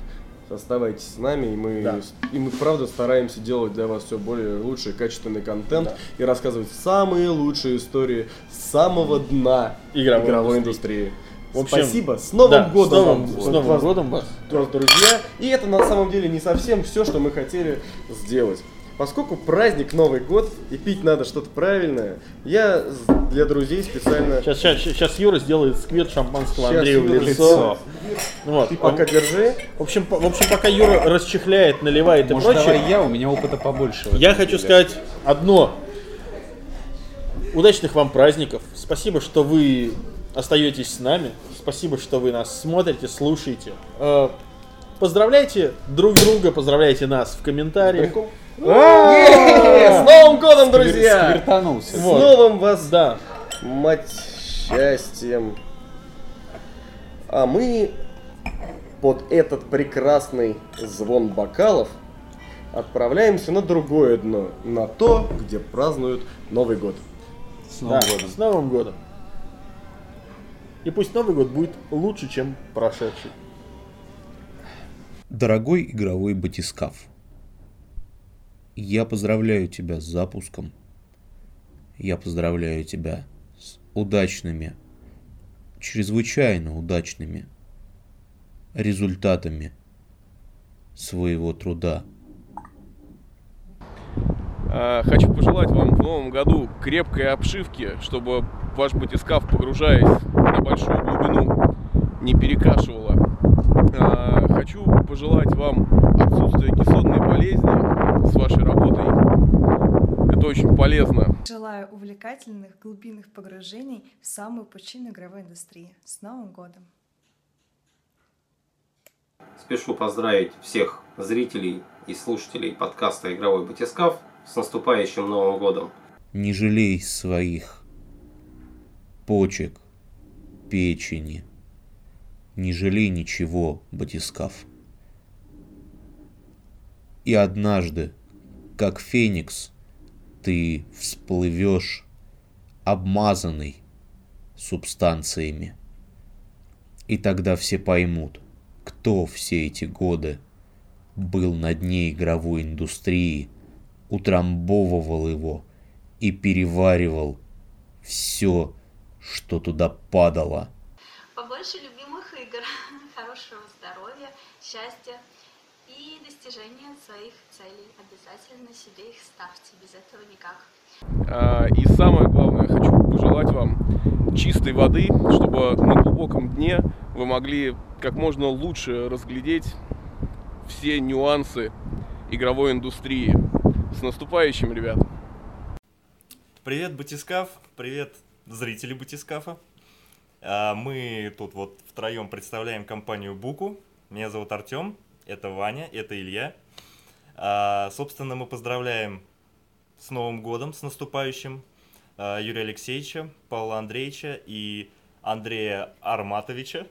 Оставайтесь с нами, и мы, Да. и мы правда стараемся делать для вас все более лучший, качественный контент и рассказывать самые лучшие истории с самого дна Игровой игровой, индустрии. индустрии. В общем, Спасибо, с Новым да, годом! С новым, вам, с Новым вас- годом вас. вас, друзья. И это на самом деле не совсем все, что мы хотели сделать. Поскольку праздник Новый год и пить надо что-то правильное, я для друзей специально... Сейчас, сейчас, сейчас Юра сделает сквет шампанского Андрею в Юра лицо. Вот. Ты пока держи. В общем, по- в общем, пока Юра расчехляет, наливает и Может, прочее, давай я, у меня опыта побольше. я хочу деле. сказать одно. Удачных вам праздников. Спасибо, что вы остаетесь с нами. Спасибо, что вы нас смотрите, слушаете. Э, Поздравляйте друг друга, поздравляйте нас в комментариях. Е-е-е! С Новым годом, друзья! С новым вас, Да. мать, счастьем. А мы под этот прекрасный звон бокалов отправляемся на другое дно. На то, где празднуют Новый год. С Новым Да, годом. С Новым годом. И пусть Новый год будет лучше, чем прошедший. Дорогой игровой батискаф, я поздравляю тебя с запуском. Я поздравляю тебя с удачными, чрезвычайно удачными результатами своего труда. А, Хочу пожелать вам в новом году крепкой обшивки, чтобы ваш батискаф, погружаясь на большую глубину, не перекашивало. А, Хочу пожелать вам отсутствия кессонной болезни с вашей работой. Это очень полезно. Желаю увлекательных глубинных погружений в самую пучину игровой индустрии. С Новым годом! Спешу поздравить всех зрителей и слушателей подкаста «Игровой батискаф» с наступающим Новым годом. Не жалей своих почек, печени, Не жалей ничего, батискаф. И однажды, как феникс, ты всплывешь обмазанный субстанциями. И тогда все поймут, кто все эти годы был на дне игровой индустрии, утрамбовывал его и переваривал все, что туда падало. Побольше любимых игр, хорошего здоровья, счастья и достижения своих целей. Обязательно себе их ставьте, без этого никак. А, И самое главное, хочу пожелать вам чистой воды, чтобы на глубоком дне вы могли как можно лучше разглядеть все нюансы игровой индустрии. С наступающим, ребят! Привет, Батискаф, привет, зрители Батискафа. А, Мы тут вот втроем представляем компанию Буку. Меня зовут Артем, это Ваня, это Илья. А, Собственно, мы поздравляем с Новым годом, с наступающим а, Юрия Алексеевича, Павла Андреевича и Андрея Арматовича.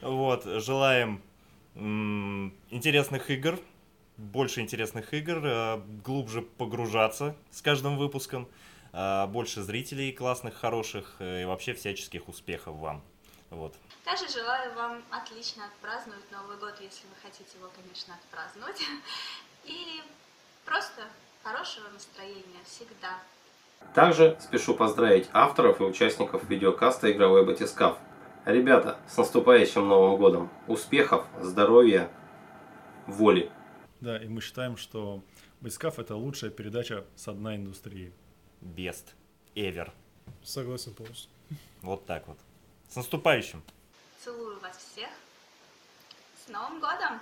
Вот, желаем интересных игр, больше интересных игр, глубже погружаться с каждым выпуском, больше зрителей классных, хороших э, и вообще всяческих успехов вам. Вот. Также желаю вам отлично отпраздновать Новый год, если вы хотите его, конечно, отпраздновать. И просто хорошего настроения всегда. Также спешу поздравить авторов и участников видеокаста «Игровой батискаф». Ребята, с наступающим Новым годом! Успехов, здоровья, воли! Да, и мы считаем, что Батискаф это лучшая передача с дна индустрии. Best ever. Согласен полностью. Вот так вот. С наступающим! Целую вас всех. С Новым годом!